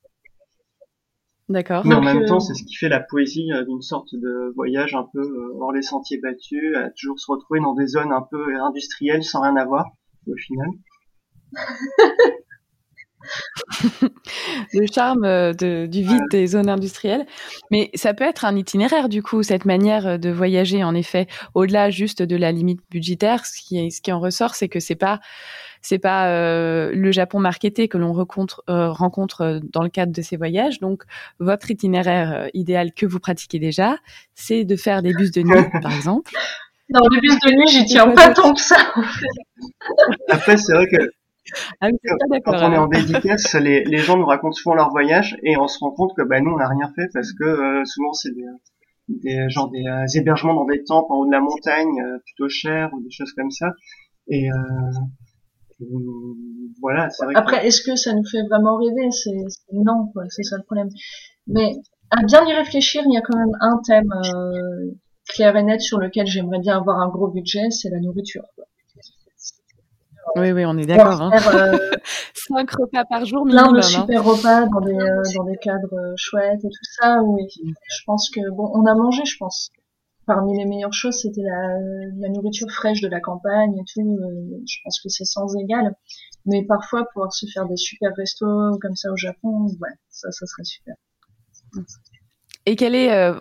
D'accord. Mais en même temps, c'est ce qui fait la poésie d'une sorte de voyage un peu hors les sentiers battus, à toujours se retrouver dans des zones un peu industrielles sans rien avoir au final. le charme euh, de, du vide des zones industrielles. Mais ça peut être un itinéraire, du coup, cette manière euh, de voyager, en effet, au-delà juste de la limite budgétaire. Ce qui, ce qui en ressort, c'est que c'est pas c'est pas euh, le Japon marketé que l'on rencontre, rencontre dans le cadre de ces voyages. Donc, votre itinéraire idéal que vous pratiquez déjà, c'est de faire des bus de nuit, par exemple. Non, les bus de nuit, j'y tiens pas tant que ça. Après, c'est vrai que ah quand on est en dédicace, les, les, gens nous racontent souvent leur voyage et on se rend compte que bah, nous on n'a rien fait parce que euh, souvent c'est des, des genre des euh, hébergements dans des temples en haut de la montagne euh, plutôt chers ou des choses comme ça. Et voilà. Vrai Après, est-ce que ça nous fait vraiment rêver? C'est non, quoi. C'est ça le problème. Mais à bien y réfléchir, il y a quand même un thème clair et net sur lequel j'aimerais bien avoir un gros budget, c'est la nourriture. Quoi. Oui, oui, on est d'accord. Hein. Euh, Cinq repas par jour, minimum. Plein de hein. super repas dans des, euh, dans des cadres euh, chouettes et tout ça. Oui, je pense que bon, on a mangé, je pense. Parmi les meilleures choses, c'était la, la nourriture fraîche de la campagne et tout. je pense que c'est sans égal. Mais parfois, pouvoir se faire des super restos comme ça au Japon, ouais, ça, ça serait super. Et quel est, euh,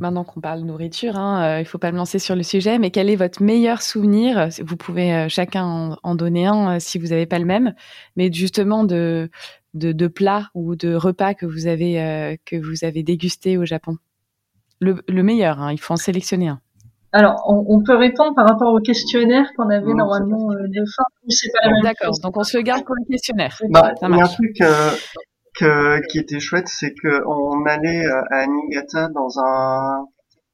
maintenant qu'on parle nourriture, hein, euh, il faut pas me lancer sur le sujet, mais quel est votre meilleur souvenir? Vous pouvez euh, chacun en, donner un si vous n'avez pas le même, mais justement de, de, de plats ou de repas que vous avez que vous avez dégusté au Japon. Le, le meilleur, hein, il faut en sélectionner un. Alors, on, peut répondre par rapport au questionnaire qu'on avait normalement de fin. D'accord, donc on se le garde pour le questionnaire. Bah, il y a un truc qui était chouette, c'est qu'on allait euh, à Niigata dans un,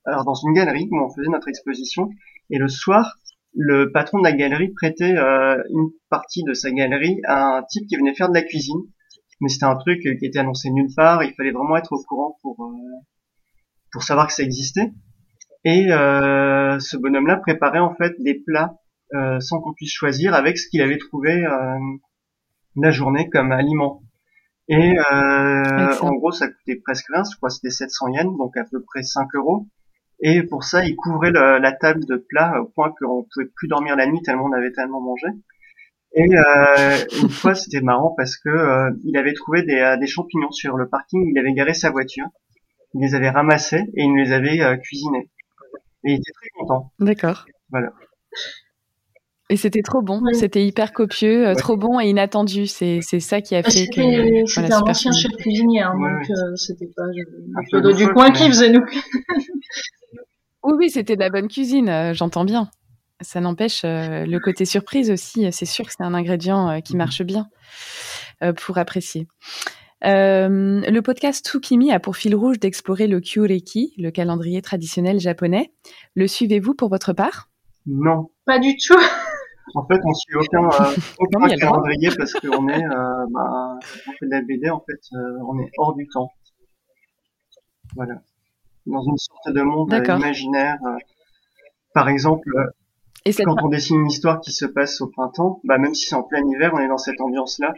alors dans une galerie où on faisait notre exposition, et le soir, le patron de la galerie prêtait euh, une partie de sa galerie à un type qui venait faire de la cuisine. Mais c'était un truc qui était annoncé nulle part. Il fallait vraiment être au courant pour euh, pour savoir que ça existait. Et ce bonhomme-là préparait en fait des plats sans qu'on puisse choisir avec ce qu'il avait trouvé la journée comme aliment. Et euh, en gros, ça coûtait presque rien, je crois que c'était 700 yens, donc à peu près 5 euros. Et pour ça, il couvrait la table de plat au point qu'on pouvait plus dormir la nuit tellement on avait tellement mangé. Et euh, une fois, c'était marrant parce que euh, il avait trouvé des, euh, des, champignons sur le parking. Il avait garé sa voiture, il les avait ramassés et il nous les avait euh, cuisinés. Et il était très content. D'accord. Voilà. Et c'était trop bon, c'était hyper copieux, euh, trop bon et inattendu. C'est c'est ça qui a fait que. C'était voilà, un ancien chef cuisinier, hein, donc euh, c'était pas un peu du coin qui faisait nous. oui, oui, c'était de la bonne cuisine, euh, j'entends bien. Ça n'empêche le côté surprise aussi. C'est sûr que c'est un ingrédient qui mhm. marche bien pour apprécier. le podcast Tsukimi a pour fil rouge d'explorer le Kyureki, le calendrier traditionnel japonais. Le suivez-vous pour votre part? Non. Pas du tout. En fait, on suit aucun, euh, aucun calendrier parce qu'on est, euh, bah, on fait de la BD, en fait, euh, on est hors du temps. Voilà. Dans une sorte de monde imaginaire. par exemple, quand on dessine une histoire qui se passe au printemps, bah, même si c'est en plein hiver, on est dans cette ambiance-là.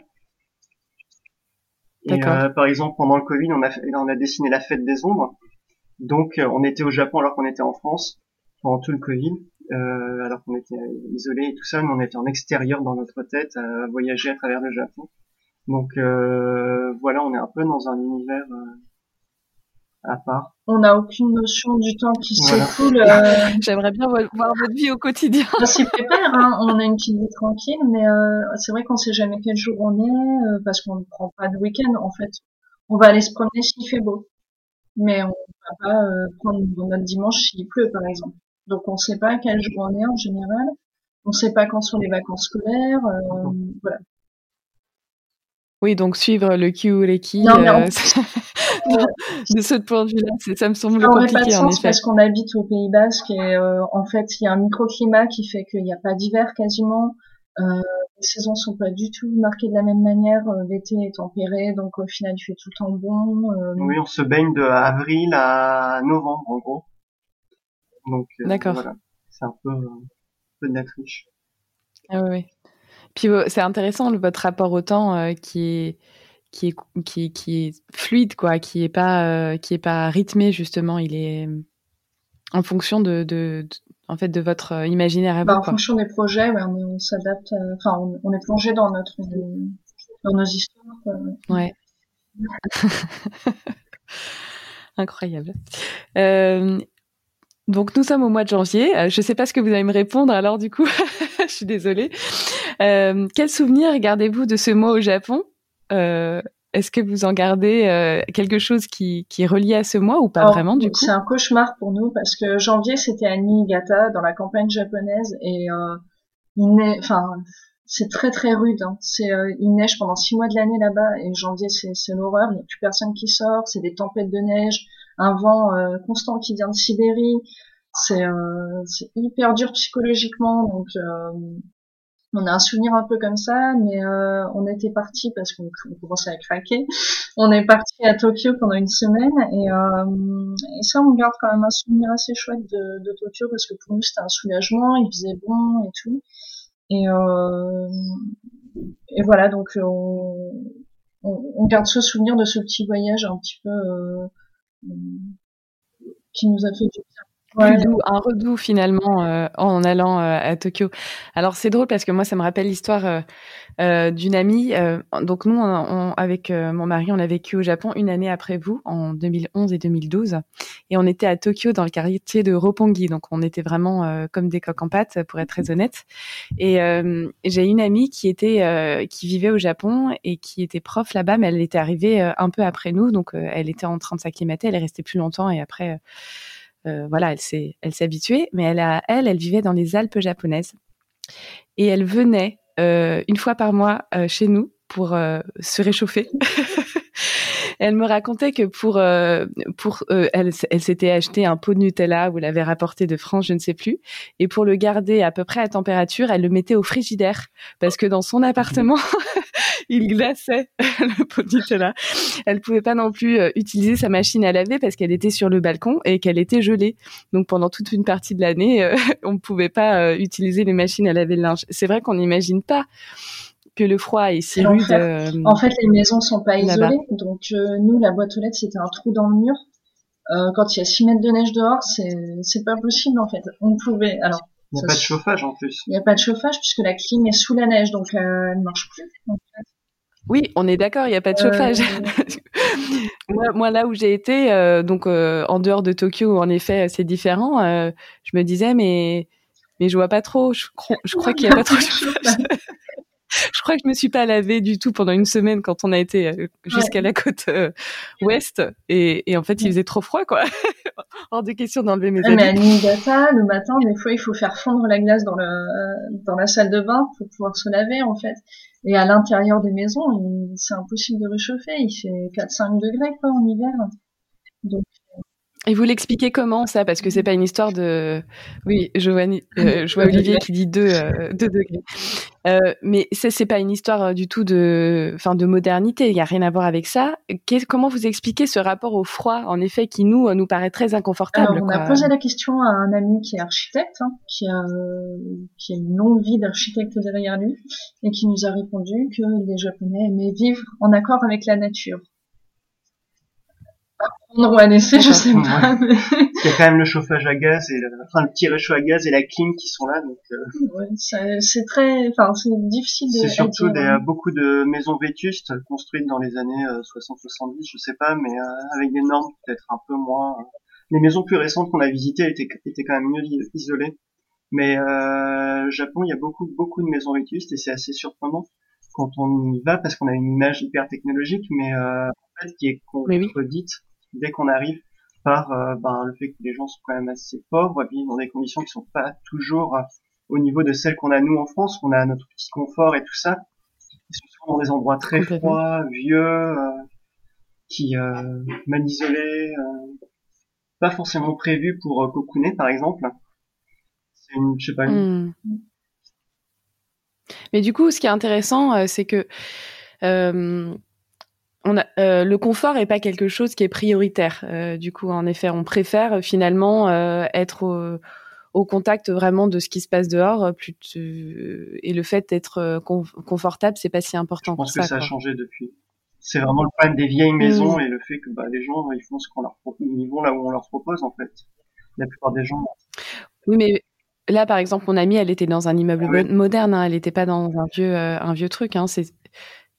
Et par exemple, pendant le Covid, on a, on a dessiné la fête des ombres. Donc, on était au Japon alors qu'on était en France pendant tout le Covid. Euh, alors qu'on était isolé et tout ça, mais on était en extérieur dans notre tête à voyager à travers le Japon. Donc euh, voilà, on est un peu dans un univers euh, à part. On n'a aucune notion du temps qui s'écoule. J'aimerais bien voir votre vie au quotidien. On s'y prépare, hein. on a une petite vie tranquille, mais c'est vrai qu'on sait jamais quel jour on est parce qu'on ne prend pas de week-end. En fait, on va aller se promener s'il fait beau, mais on va pas prendre notre dimanche s'il pleut, par exemple. Donc on ne sait pas quel jour on est en général. On ne sait pas quand sont les vacances scolaires. Euh, voilà. Oui, donc suivre le Kyureki euh, de ce point de vue-là, ça me semble ça compliqué pas de sens parce qu'on habite au Pays Basque et euh, en fait il y a un microclimat qui fait qu'il n'y a pas d'hiver quasiment. Euh, les saisons sont pas du tout marquées de la même manière. Euh, l'été est tempéré, donc au final il fait tout le temps bon. Euh, oui, on se baigne de avril à novembre en gros. Donc D'accord. voilà, c'est un peu, un peu de la triche. Ah oui. Puis c'est intéressant votre rapport au temps qui est qui est qui, qui est fluide quoi, qui est pas qui est pas rythmé justement. Il est en fonction de, de, en fait de votre euh, imaginaire à bah, En fonction des projets, on, s'adapte. Euh, enfin, on, est plongé dans notre dans nos histoires. Ouais. Incroyable. Euh, donc nous sommes au mois de janvier. Je ne sais pas ce que vous allez me répondre alors du coup. Je suis désolée. quel souvenir gardez-vous de ce mois au Japon? Est-ce que vous en gardez euh, quelque chose qui, qui est relié à ce mois ou pas vraiment du coup? C'est un cauchemar pour nous parce que janvier c'était à Niigata dans la campagne japonaise et euh, il neige, enfin c'est très très rude. Hein. C'est euh, il neige pendant six mois de l'année là-bas et janvier c'est l'horreur. Il n'y a plus personne qui sort. C'est des tempêtes de neige, un vent euh, constant qui vient de Sibérie. C'est c'est hyper dur psychologiquement donc on a un souvenir un peu comme ça, mais euh, on était parti parce qu'on commençait à craquer. On est parti à Tokyo pendant une semaine et, euh, et, ça, on garde quand même un souvenir assez chouette de, de Tokyo parce que pour nous c'était un soulagement, il faisait bon et tout. Et, euh, et voilà, donc on, on, garde ce souvenir de ce petit voyage un petit peu euh, qui nous a fait du bien un redout finalement euh, en allant euh, à Tokyo. Alors c'est drôle parce que moi ça me rappelle l'histoire euh, d'une amie. donc nous, avec mon mari, on a vécu au Japon une année après vous, en 2011 et 2012, et on était à Tokyo dans le quartier de Roppongi. Donc on était vraiment comme des coques en pâte, pour être très honnête. Et j'ai une amie qui était, qui vivait au Japon et qui était prof là-bas, mais elle était arrivée un peu après nous, donc elle était en train de s'acclimater. Elle est restée plus longtemps et après euh, voilà, elle s'est, elle s'est habituée, mais elle, a, elle, elle vivait dans les Alpes japonaises. Et elle venait euh, une fois par mois euh, chez nous pour se réchauffer. elle me racontait que pour pour elle, elle s'était acheté un pot de Nutella ou l'avait rapporté de France, je ne sais plus, et pour le garder à peu près à température, elle le mettait au frigidaire. Parce que dans son appartement, il glaçait le pot de Nutella. Elle pouvait pas non plus euh, utiliser sa machine à laver parce qu'elle était sur le balcon et qu'elle était gelée. Donc pendant toute une partie de l'année, euh, on ne pouvait pas euh, utiliser les machines à laver le linge. C'est vrai qu'on n'imagine pas que le froid est si rude. En fait, les maisons sont pas isolées. Donc nous, la boîte aux lettres, c'était un trou dans le mur. quand il y a 6 mètres de neige dehors, c'est c'est pas possible en fait. On pouvait alors il n'y a pas de chauffage en plus. Il n'y a pas de chauffage puisque la clim est sous la neige, donc elle ne marche plus. Oui, on est d'accord, il n'y a pas de chauffage. Euh, moi, là où j'ai été, euh, donc euh, en dehors de Tokyo, en effet, c'est différent. je me disais, mais mais je vois pas trop. Je, je crois qu'il n'y a pas trop de chauffage. je crois que je me suis pas lavée du tout pendant une semaine quand on a été jusqu'à la côte ouest et, et, en fait il faisait trop froid quoi. Hors de question d'enlever mes habits. Mais à Niigata, le matin, des fois il faut faire fondre la glace dans le dans la salle de bain pour pouvoir se laver en fait. Et à l'intérieur des maisons, c'est impossible de réchauffer. Il fait 4-5 degrés quoi en hiver. Donc, et vous l'expliquez comment ça? Parce que c'est pas une histoire de. Oui, je vois, euh, je vois Olivier qui dit 2 euh, degrés. Euh, mais c'est pas une histoire euh, du tout de, enfin, de modernité. Il y a rien à voir avec ça. comment vous expliquez ce rapport au froid, en effet, qui nous nous paraît très inconfortable On a posé la question à un ami qui est architecte, hein, qui a qui a une longue vie d'architecte derrière lui, et qui nous a répondu que les Japonais aimaient vivre en accord avec la nature prendre ou à laisser, je sais pas. Il y a quand même le chauffage à gaz et le, enfin le petit réchaud à gaz et la clim qui sont là, donc. Euh... c'est très, enfin c'est difficile de. C'est surtout des, beaucoup de maisons vétustes construites dans les années 60-70, euh, je sais pas, mais euh, avec des normes peut-être un peu moins. Euh, les maisons plus récentes qu'on a visitées étaient, étaient quand même mieux isolées. Mais euh, Japon, il y a beaucoup beaucoup de maisons vétustes et c'est assez surprenant quand on y va parce qu'on a une image hyper technologique, mais euh, en fait qui est contredite dès qu'on arrive par euh, ben, le fait que les gens sont quand même assez pauvres, vivent dans des conditions qui sont pas toujours euh, au niveau de celles qu'on a nous en France, on a notre petit confort et tout ça. Ils sont souvent dans des endroits très froids, vieux, euh, qui mal isolés, pas forcément prévus pour cocooner par exemple. C'est une, je sais pas. Une... Hmm. Mais du coup, ce qui est intéressant, c'est que on a, le confort est pas quelque chose qui est prioritaire. du coup, en effet, on préfère finalement être au, au contact vraiment de ce qui se passe dehors. Euh, et le fait d'être euh, confortable, c'est pas si important. Je pense que ça, a changé depuis. C'est vraiment le problème des vieilles maisons mm. et le fait que bah, les gens ils font ce qu'on leur ils vont là où on leur propose en fait. La plupart des gens. Oui, mais là par exemple, mon amie, elle était dans un immeuble ah moderne. Hein, elle n'était pas dans un vieux euh, un vieux truc. Hein, c'est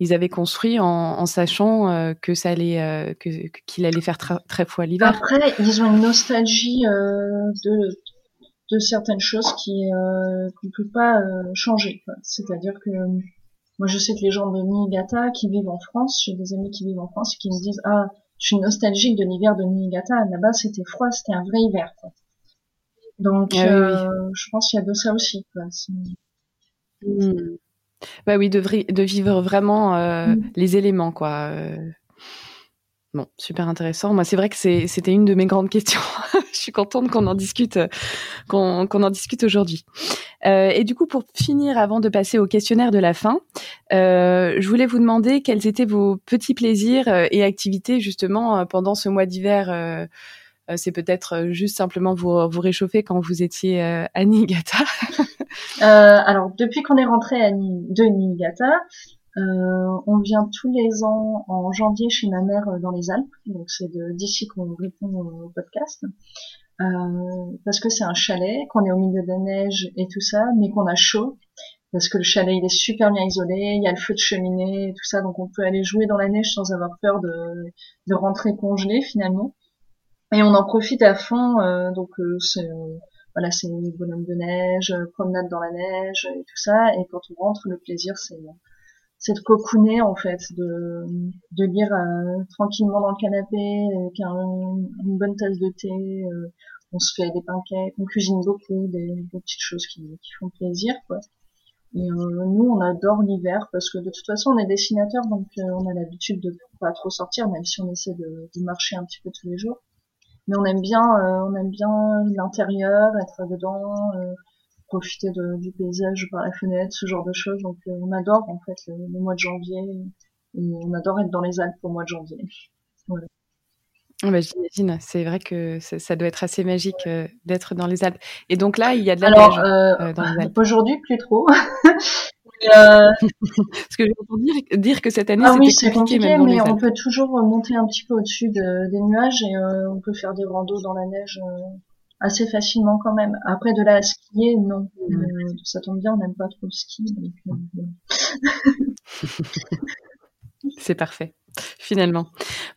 ils avaient construit en, en sachant que ça allait que qu'il allait faire très, très froid l'hiver. Après, ils ont une nostalgie de de certaines choses qui euh, qu'on peut pas euh, changer. C'est-à-dire que moi je sais que les gens de Niigata qui vivent en France, j'ai des amis qui vivent en France qui me disent ah je suis nostalgique de l'hiver de Niigata. Là-bas c'était froid, c'était un vrai hiver. Quoi. Donc ah euh, je pense qu'il y a de ça aussi. Quoi. Bah oui, de, de vivre vraiment euh, mm. les éléments quoi. Euh. Bon, super intéressant. Moi, c'est vrai que c'était une de mes grandes questions. je suis contente qu'on en discute, qu'on en discute aujourd'hui. Euh, et du coup, pour finir, avant de passer au questionnaire de la fin, euh, je voulais vous demander quels étaient vos petits plaisirs euh, et activités justement pendant ce mois d'hiver. C'est peut-être juste simplement vous, vous réchauffer quand vous étiez à Niigata. alors, depuis qu'on est rentré à de Niigata, euh, on vient tous les ans en janvier chez ma mère euh, dans les Alpes, donc c'est d'ici qu'on répond au podcast. Euh, parce que c'est un chalet, qu'on est au milieu de la neige et tout ça, mais qu'on a chaud, parce que le chalet il est super bien isolé, il y a le feu de cheminée et tout ça, donc on peut aller jouer dans la neige sans avoir peur de, de rentrer congelé finalement. Et on en profite à fond, donc c'est voilà, c'est bonhomme de neige, promenade dans la neige et tout ça, et quand on rentre, le plaisir c'est c'est de cocooner en fait, de, de lire euh, tranquillement dans le canapé avec une bonne tasse de thé. Euh, on se fait des pancakes, on cuisine beaucoup, des, petites choses qui, qui, font plaisir quoi. Et euh, nous, on adore l'hiver parce que de toute façon, on est dessinateur, donc on a l'habitude de pas trop sortir, même si on essaie de, de, marcher un petit peu tous les jours. Mais on aime bien, on aime bien l'intérieur, être dedans, profiter de, du paysage par la fenêtre, ce genre de choses. Donc euh, on adore en fait le, mois de janvier et on adore être dans les Alpes au mois de janvier. Voilà. Ah bah, J'imagine, c'est vrai que ça doit être assez magique euh, d'être dans les Alpes. Et donc là, il y a de la neige euh, dans les Alpes. Aujourd'hui, plus trop. Parce que j'ai entendu dire, dire, que cette année, ah oui, c'est compliqué, mais on peut toujours monter un petit peu au-dessus de, des nuages et on peut faire des randos dans la neige assez facilement quand même. Après de la skier, non. Euh, ça tombe bien, on n'aime pas trop le ski. Euh, c'est parfait, finalement.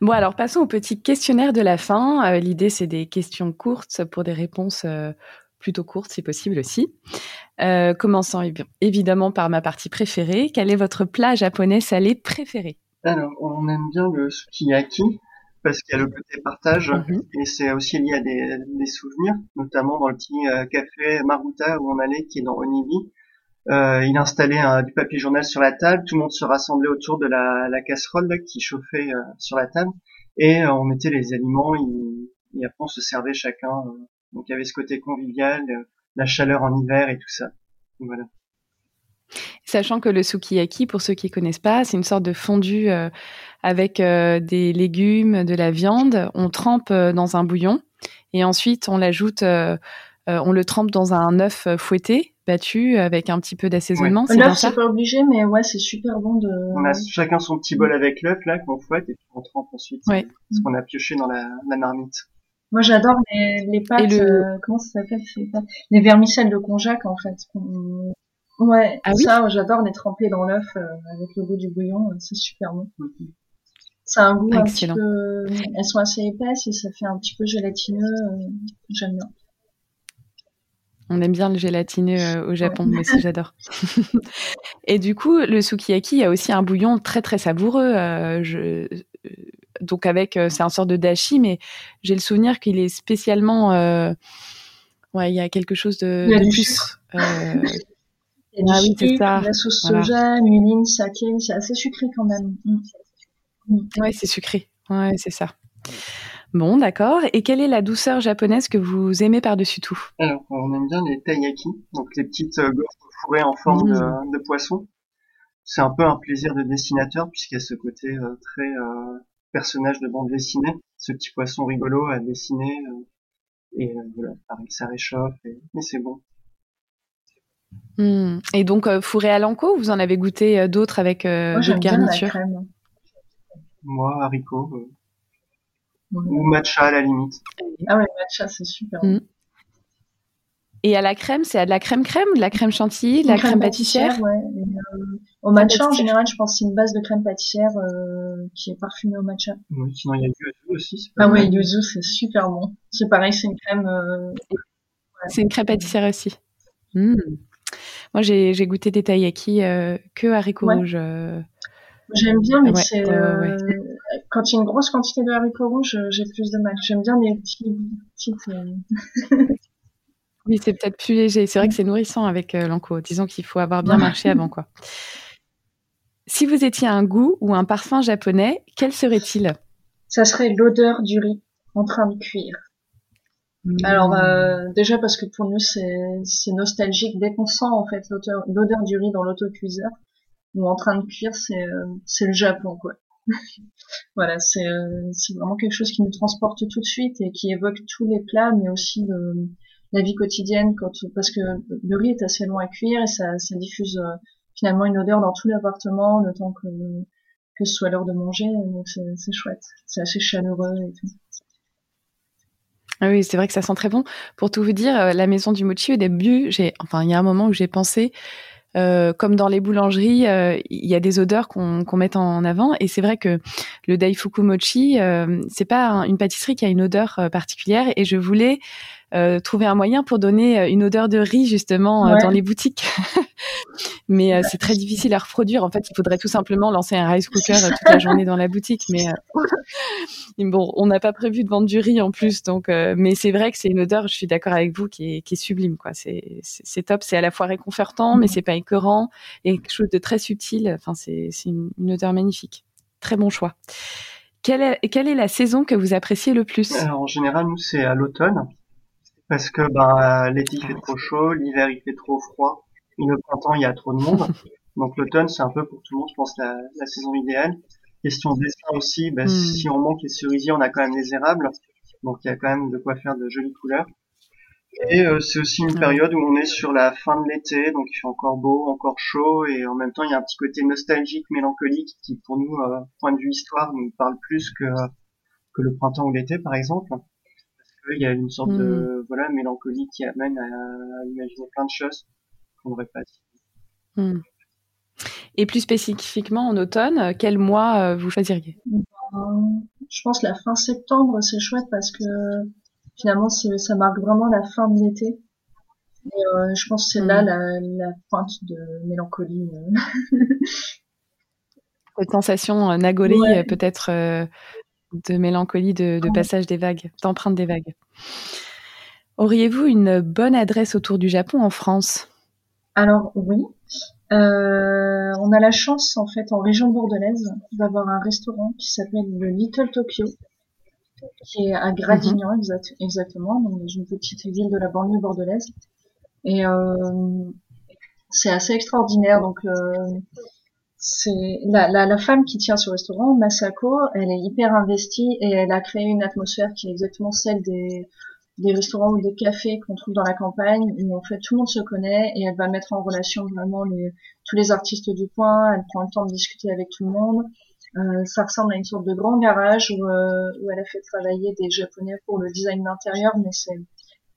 Bon, alors passons au petit questionnaire de la fin. Euh, l'idée, c'est des questions courtes pour des réponses plutôt courtes, si possible aussi. commençant évidemment par ma partie préférée. Quel est votre plat japonais salé préféré? Alors, on aime bien le sukiyaki parce qu'il y a le côté partage mhm. et c'est aussi lié à des, des, souvenirs, notamment dans le petit euh, café Maruta où on allait, qui est dans Onibi. Euh, il installait un, du papier journal sur la table, tout le monde se rassemblait autour de la, la casserole qui chauffait euh, sur la table et euh, on mettait les aliments et, après on se servait chacun. Donc il y avait ce côté convivial, la chaleur en hiver et tout ça. voilà. Sachant que le sukiyaki, pour ceux qui connaissent pas, c'est une sorte de fondu euh, avec euh, des légumes, de la viande. On trempe euh, dans un bouillon et ensuite on l'ajoute, on le trempe dans un œuf fouetté, battu avec un petit peu d'assaisonnement. Ouais. L'œuf, c'est pas obligé, mais ouais, c'est super bon de. On a chacun son petit bol avec l'œuf là qu'on fouette et puis on trempe ensuite ce qu'on a pioché dans la, la marmite. Moi, j'adore les, les pâtes. comment ça s'appelle Les vermicelles de konjac en fait. Ouais, ah ça, j'adore les tremper dans l'œuf euh, avec le goût du bouillon, euh, c'est super bon. Ça a un goût un petit peu, elles sont assez épaisses et ça fait un petit peu gélatineux, euh, j'aime bien. On aime bien le gélatineux au Japon, mais aussi j'adore. et du coup, le sukiyaki, il y a aussi un bouillon très très savoureux. je... Donc avec, c'est un sort de dashi, mais j'ai le souvenir qu'il est spécialement, ouais, il y a quelque chose de, de plus. ah oui, c'est ça. La sauce soja, muline, saké, c'est assez sucré quand même. Mm. Mm. Ouais, c'est sucré. Ouais, c'est ça. Bon, d'accord. Et quelle est la douceur japonaise que vous aimez par-dessus tout? Alors, on aime bien les taiyaki, donc les petites euh, fourrées en forme mmh. de, poisson. C'est un peu un plaisir de dessinateur puisqu'il y a ce côté euh, très euh, personnage de bande dessinée, ce petit poisson rigolo à dessiner. Euh, et voilà, ça réchauffe, et, mais c'est bon. Mmh. Et donc, fourré à l'anko, vous en avez goûté d'autres avec d'autres garnitures? Moi, haricot ou matcha à la limite. Ah ouais, matcha, c'est super. Mm. Et à la crème, c'est à de la crème crème ou de la crème chantilly, de la crème, pâtissière, ouais. Euh, au matcha, en général, je pense que c'est une base de crème pâtissière euh, qui est parfumée au matcha. Oui, sinon il y a yuzu aussi. Ah ouais, yuzu, c'est super bon. C'est pareil, c'est une crème. Euh... C'est une crème pâtissière aussi. Mm. Moi, j'ai goûté des taiyaki euh, que haricots rouges. Euh. J'aime bien, mais c'est quand il y a une grosse quantité de haricots rouges, j'ai plus de mal. J'aime bien les petites. Euh, oui, c'est peut-être plus léger. C'est vrai que c'est nourrissant avec euh, l'anko. Disons qu'il faut avoir bien marché avant, quoi. Si vous étiez un goût ou un parfum japonais, quel serait-il? Ça serait l'odeur du riz en train de cuire. Mmh. Alors déjà parce que pour nous c'est nostalgique dès qu'on sent en fait l'odeur du riz dans l'autocuiseur ou en train de cuire c'est c'est le Japon quoi. voilà, euh, c'est vraiment quelque chose qui nous transporte tout de suite et qui évoque tous les plats, mais aussi la vie quotidienne, quand, parce que le riz est assez long à cuire et ça, ça diffuse euh, finalement une odeur dans tout l'appartement le temps que, que ce soit l'heure de manger, donc c'est chouette, c'est assez chaleureux et tout. Ah oui, c'est vrai que ça sent très bon. Pour tout vous dire, euh, la maison du mochi, au début, j'ai, enfin, il y a un moment où j'ai pensé euh, comme dans les boulangeries, il y a des odeurs qu'on met en avant. Et c'est vrai que le Daifuku Mochi, euh, c'est pas une pâtisserie qui a une odeur particulière. Et je voulais trouver un moyen pour donner une odeur de riz justement dans les boutiques. mais c'est très difficile à reproduire. En fait, il faudrait tout simplement lancer un rice cooker toute la journée dans la boutique. Mais bon, on n'a pas prévu de vendre du riz en plus. Donc, mais c'est vrai que c'est une odeur. Je suis d'accord avec vous qui est, qui est sublime. Quoi, c'est top. C'est à la fois réconfortant, mais c'est pas écœurant et quelque chose de très subtil. Enfin, c'est une, odeur magnifique. Très bon choix. Quelle est, quelle est la saison que vous appréciez le plus? En général, nous, c'est à l'automne. Parce que bah, l'été, il fait trop chaud, l'hiver, il fait trop froid. Et le printemps, il y a trop de monde. Donc l'automne, c'est un peu pour tout le monde, je pense, la, la saison idéale. Question dessin aussi, hmm. si on manque les cerisiers, on a quand même les érables. Donc il y a quand même de quoi faire de jolies couleurs. Et euh, c'est aussi une période où on est sur la fin de l'été, donc il fait encore beau, encore chaud, et en même temps il y a un petit côté nostalgique, mélancolique, qui pour nous, euh, point de vue histoire, nous parle plus que que le printemps ou l'été par exemple, qu'il y a une sorte de hmm. voilà mélancolie qui amène à, imaginer plein de choses qu'on n'aurait pas dit. Hmm. Et plus spécifiquement en automne, quel mois euh, vous choisiriez? Je pense la fin septembre, c'est chouette parce que finalement ça marque vraiment la fin de l'été. Et euh, je pense que c'est là mm. la, pointe de mélancolie. Euh. Cette sensation euh, peut-être de mélancolie, de, passage des vagues, d'empreinte des vagues. Auriez-vous une bonne adresse autour du Japon en France? Alors oui. on a la chance en fait en région bordelaise d'avoir un restaurant qui s'appelle le Little Tokyo qui est à Gradignan mhm. exactement, dans une petite ville de la banlieue bordelaise. Et euh, c'est assez extraordinaire. Donc euh, c'est la, la, la, femme qui tient ce restaurant, Masako, elle est hyper investie et elle a créé une atmosphère qui est exactement celle des, restaurants ou des cafés qu'on trouve dans la campagne où en fait tout le monde se connaît et elle va mettre en relation vraiment les, tous les artistes du coin. Elle prend le temps de discuter avec tout le monde. Euh, ça ressemble à une sorte de grand garage où, euh, où, elle a fait travailler des japonais pour le design d'intérieur, mais c'est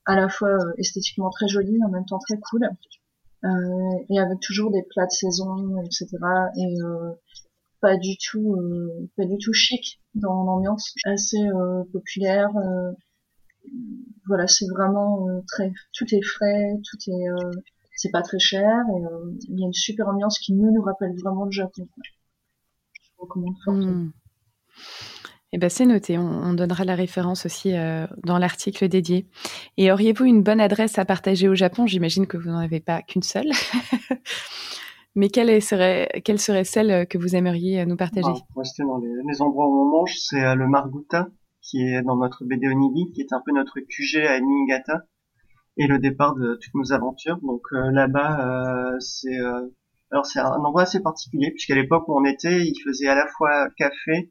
à la fois euh, esthétiquement très joli, en même temps très cool, et avec toujours des plats de saison, etc. Et pas du tout, pas du tout chic dans l'ambiance, assez populaire. voilà, c'est vraiment très, tout est frais, tout est, c'est pas très cher, et il y a une super ambiance qui nous nous rappelle vraiment le Japon. Hmm. Eh ben, c'est noté. On, donnera la référence aussi euh, dans l'article dédié. Et auriez-vous une bonne adresse à partager au Japon? J'imagine que vous n'en avez pas qu'une seule. Mais quelle serait, quelle serait celle que vous aimeriez nous partager? Pour rester dans les, endroits où on mange, c'est euh, le Marguta. qui est dans notre BD Onibi, qui est un peu notre QG à Niigata et le départ de toutes nos aventures. Donc là-bas, c'est alors c'est un endroit assez particulier puisqu'à l'époque où on était, il faisait à la fois café,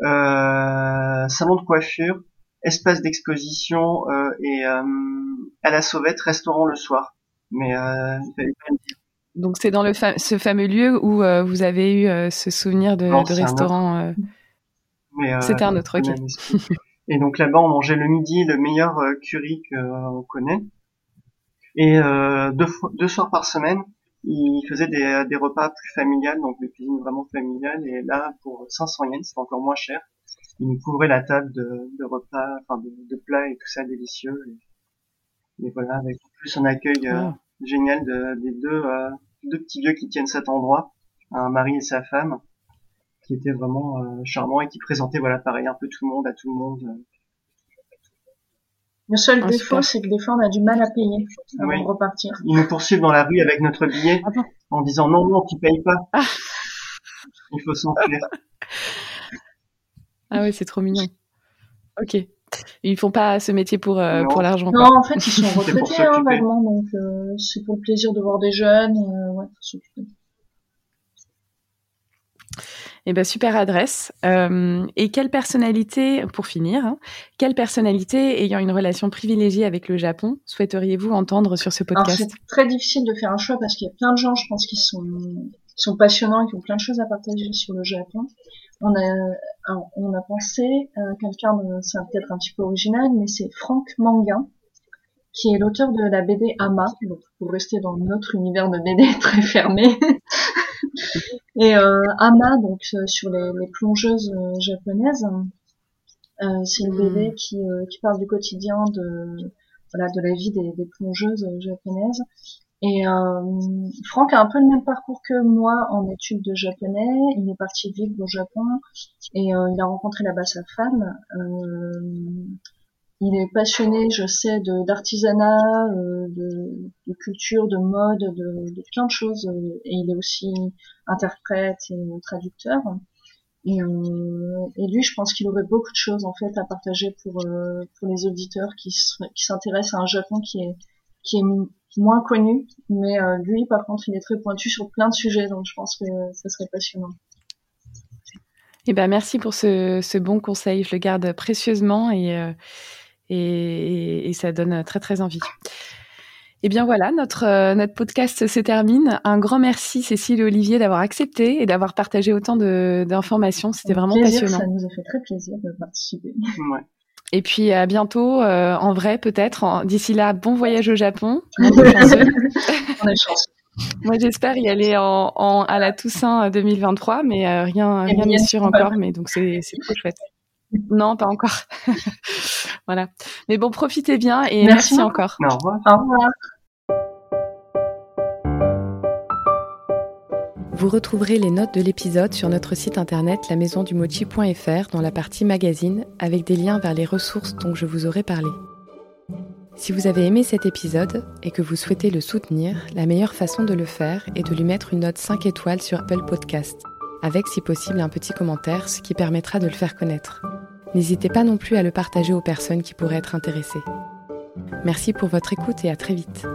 salon de coiffure, espace d'exposition euh, et euh, à la sauvette restaurant le soir. Mais euh, donc c'est dans le ce fameux lieu où vous avez eu ce souvenir de, de restaurant. C'était un autre. et donc là-bas, on mangeait le midi le meilleur curry qu'on connaît. Et deux, deux soirs par semaine, il faisait des, des repas plus familiales, donc des cuisines vraiment familiales. Et là, pour 500 yens, c'est encore moins cher il nous couvrait la table de, de repas, enfin de, de, plats et tout ça délicieux. Et, voilà, avec en plus un accueil euh, ah. génial de, des deux, euh, deux petits vieux qui tiennent cet endroit, un mari et sa femme, qui étaient vraiment euh, charmants et qui présentaient voilà pareil un peu tout le monde à tout le monde. Le seul ah, défaut, c'est que des fois, on a du mal à payer avant de repartir. Ils nous poursuivent dans la rue avec notre billet ah en disant non, non, tu payes pas. Il faut s'enfuir. Ah ouais, c'est trop mignon. Ok. Ils font pas ce métier pour, euh, pour l'argent. Non, en fait, ils sont retraités hein, vaguement, donc euh, c'est pour le plaisir de voir des jeunes. Euh, ouais, Eh ben, super adresse. Euh, et quelle personnalité, pour finir, hein, quelle personnalité ayant une relation privilégiée avec le Japon souhaiteriez-vous entendre sur ce podcast? C'est très difficile de faire un choix parce qu'il y a plein de gens, je pense, qui sont, qui sont passionnants et qui ont plein de choses à partager sur le Japon on a, on a pensé à quelqu'un de, c'est peut-être un petit peu original, mais c'est Franck Manguin, qui est l'auteur de la BD Ama, donc pour rester dans notre univers de BD très fermé. Et euh, Ama, donc euh, sur les, plongeuses euh, japonaises, euh, c'est une BD hmm. qui, qui parle du quotidien de voilà de la vie des, des plongeuses japonaises et euh, Franck a un peu le même parcours que moi en études de japonais. Il est parti vivre au Japon et euh, il a rencontré là-bas sa femme. Euh, il est passionné, je sais, d'artisanat, euh, de, de, culture, de mode, de, de, plein de choses. Et il est aussi interprète et traducteur. Et, euh, et lui, je pense qu'il aurait beaucoup de choses en fait à partager pour pour les auditeurs qui s'intéressent à un Japon qui est qui est moins connu, mais euh, lui, par contre, il est très pointu sur plein de sujets, donc je pense que ça serait passionnant. Eh ben, merci pour ce, bon conseil. Je le garde précieusement euh, et, et, ça donne très, très envie. Eh bien voilà, notre, euh, notre podcast se termine. Un grand merci Cécile et Olivier d'avoir accepté et d'avoir partagé autant d'informations. C'était vraiment passionnant. Ça nous a fait très plaisir de participer. Ouais. Et puis à bientôt, euh, en vrai peut-être. D'ici là, bon voyage au Japon. On est chanceux. Moi, j'espère y aller en, en, à la Toussaint 2023, mais euh, rien, rien n'est sûr encore. Mais donc c'est trop chouette. Non, pas encore. voilà. Mais bon, profitez bien et merci, encore. Au revoir. Au revoir. Vous retrouverez les notes de l'épisode sur notre site internet lamaisondumochi.fr dans la partie magazine avec des liens vers les ressources dont je vous aurai parlé. Si vous avez aimé cet épisode et que vous souhaitez le soutenir, la meilleure façon de le faire est de lui mettre une note 5 étoiles sur Apple Podcast, avec si possible un petit commentaire, ce qui permettra de le faire connaître. N'hésitez pas non plus à le partager aux personnes qui pourraient être intéressées. Merci pour votre écoute et à très vite.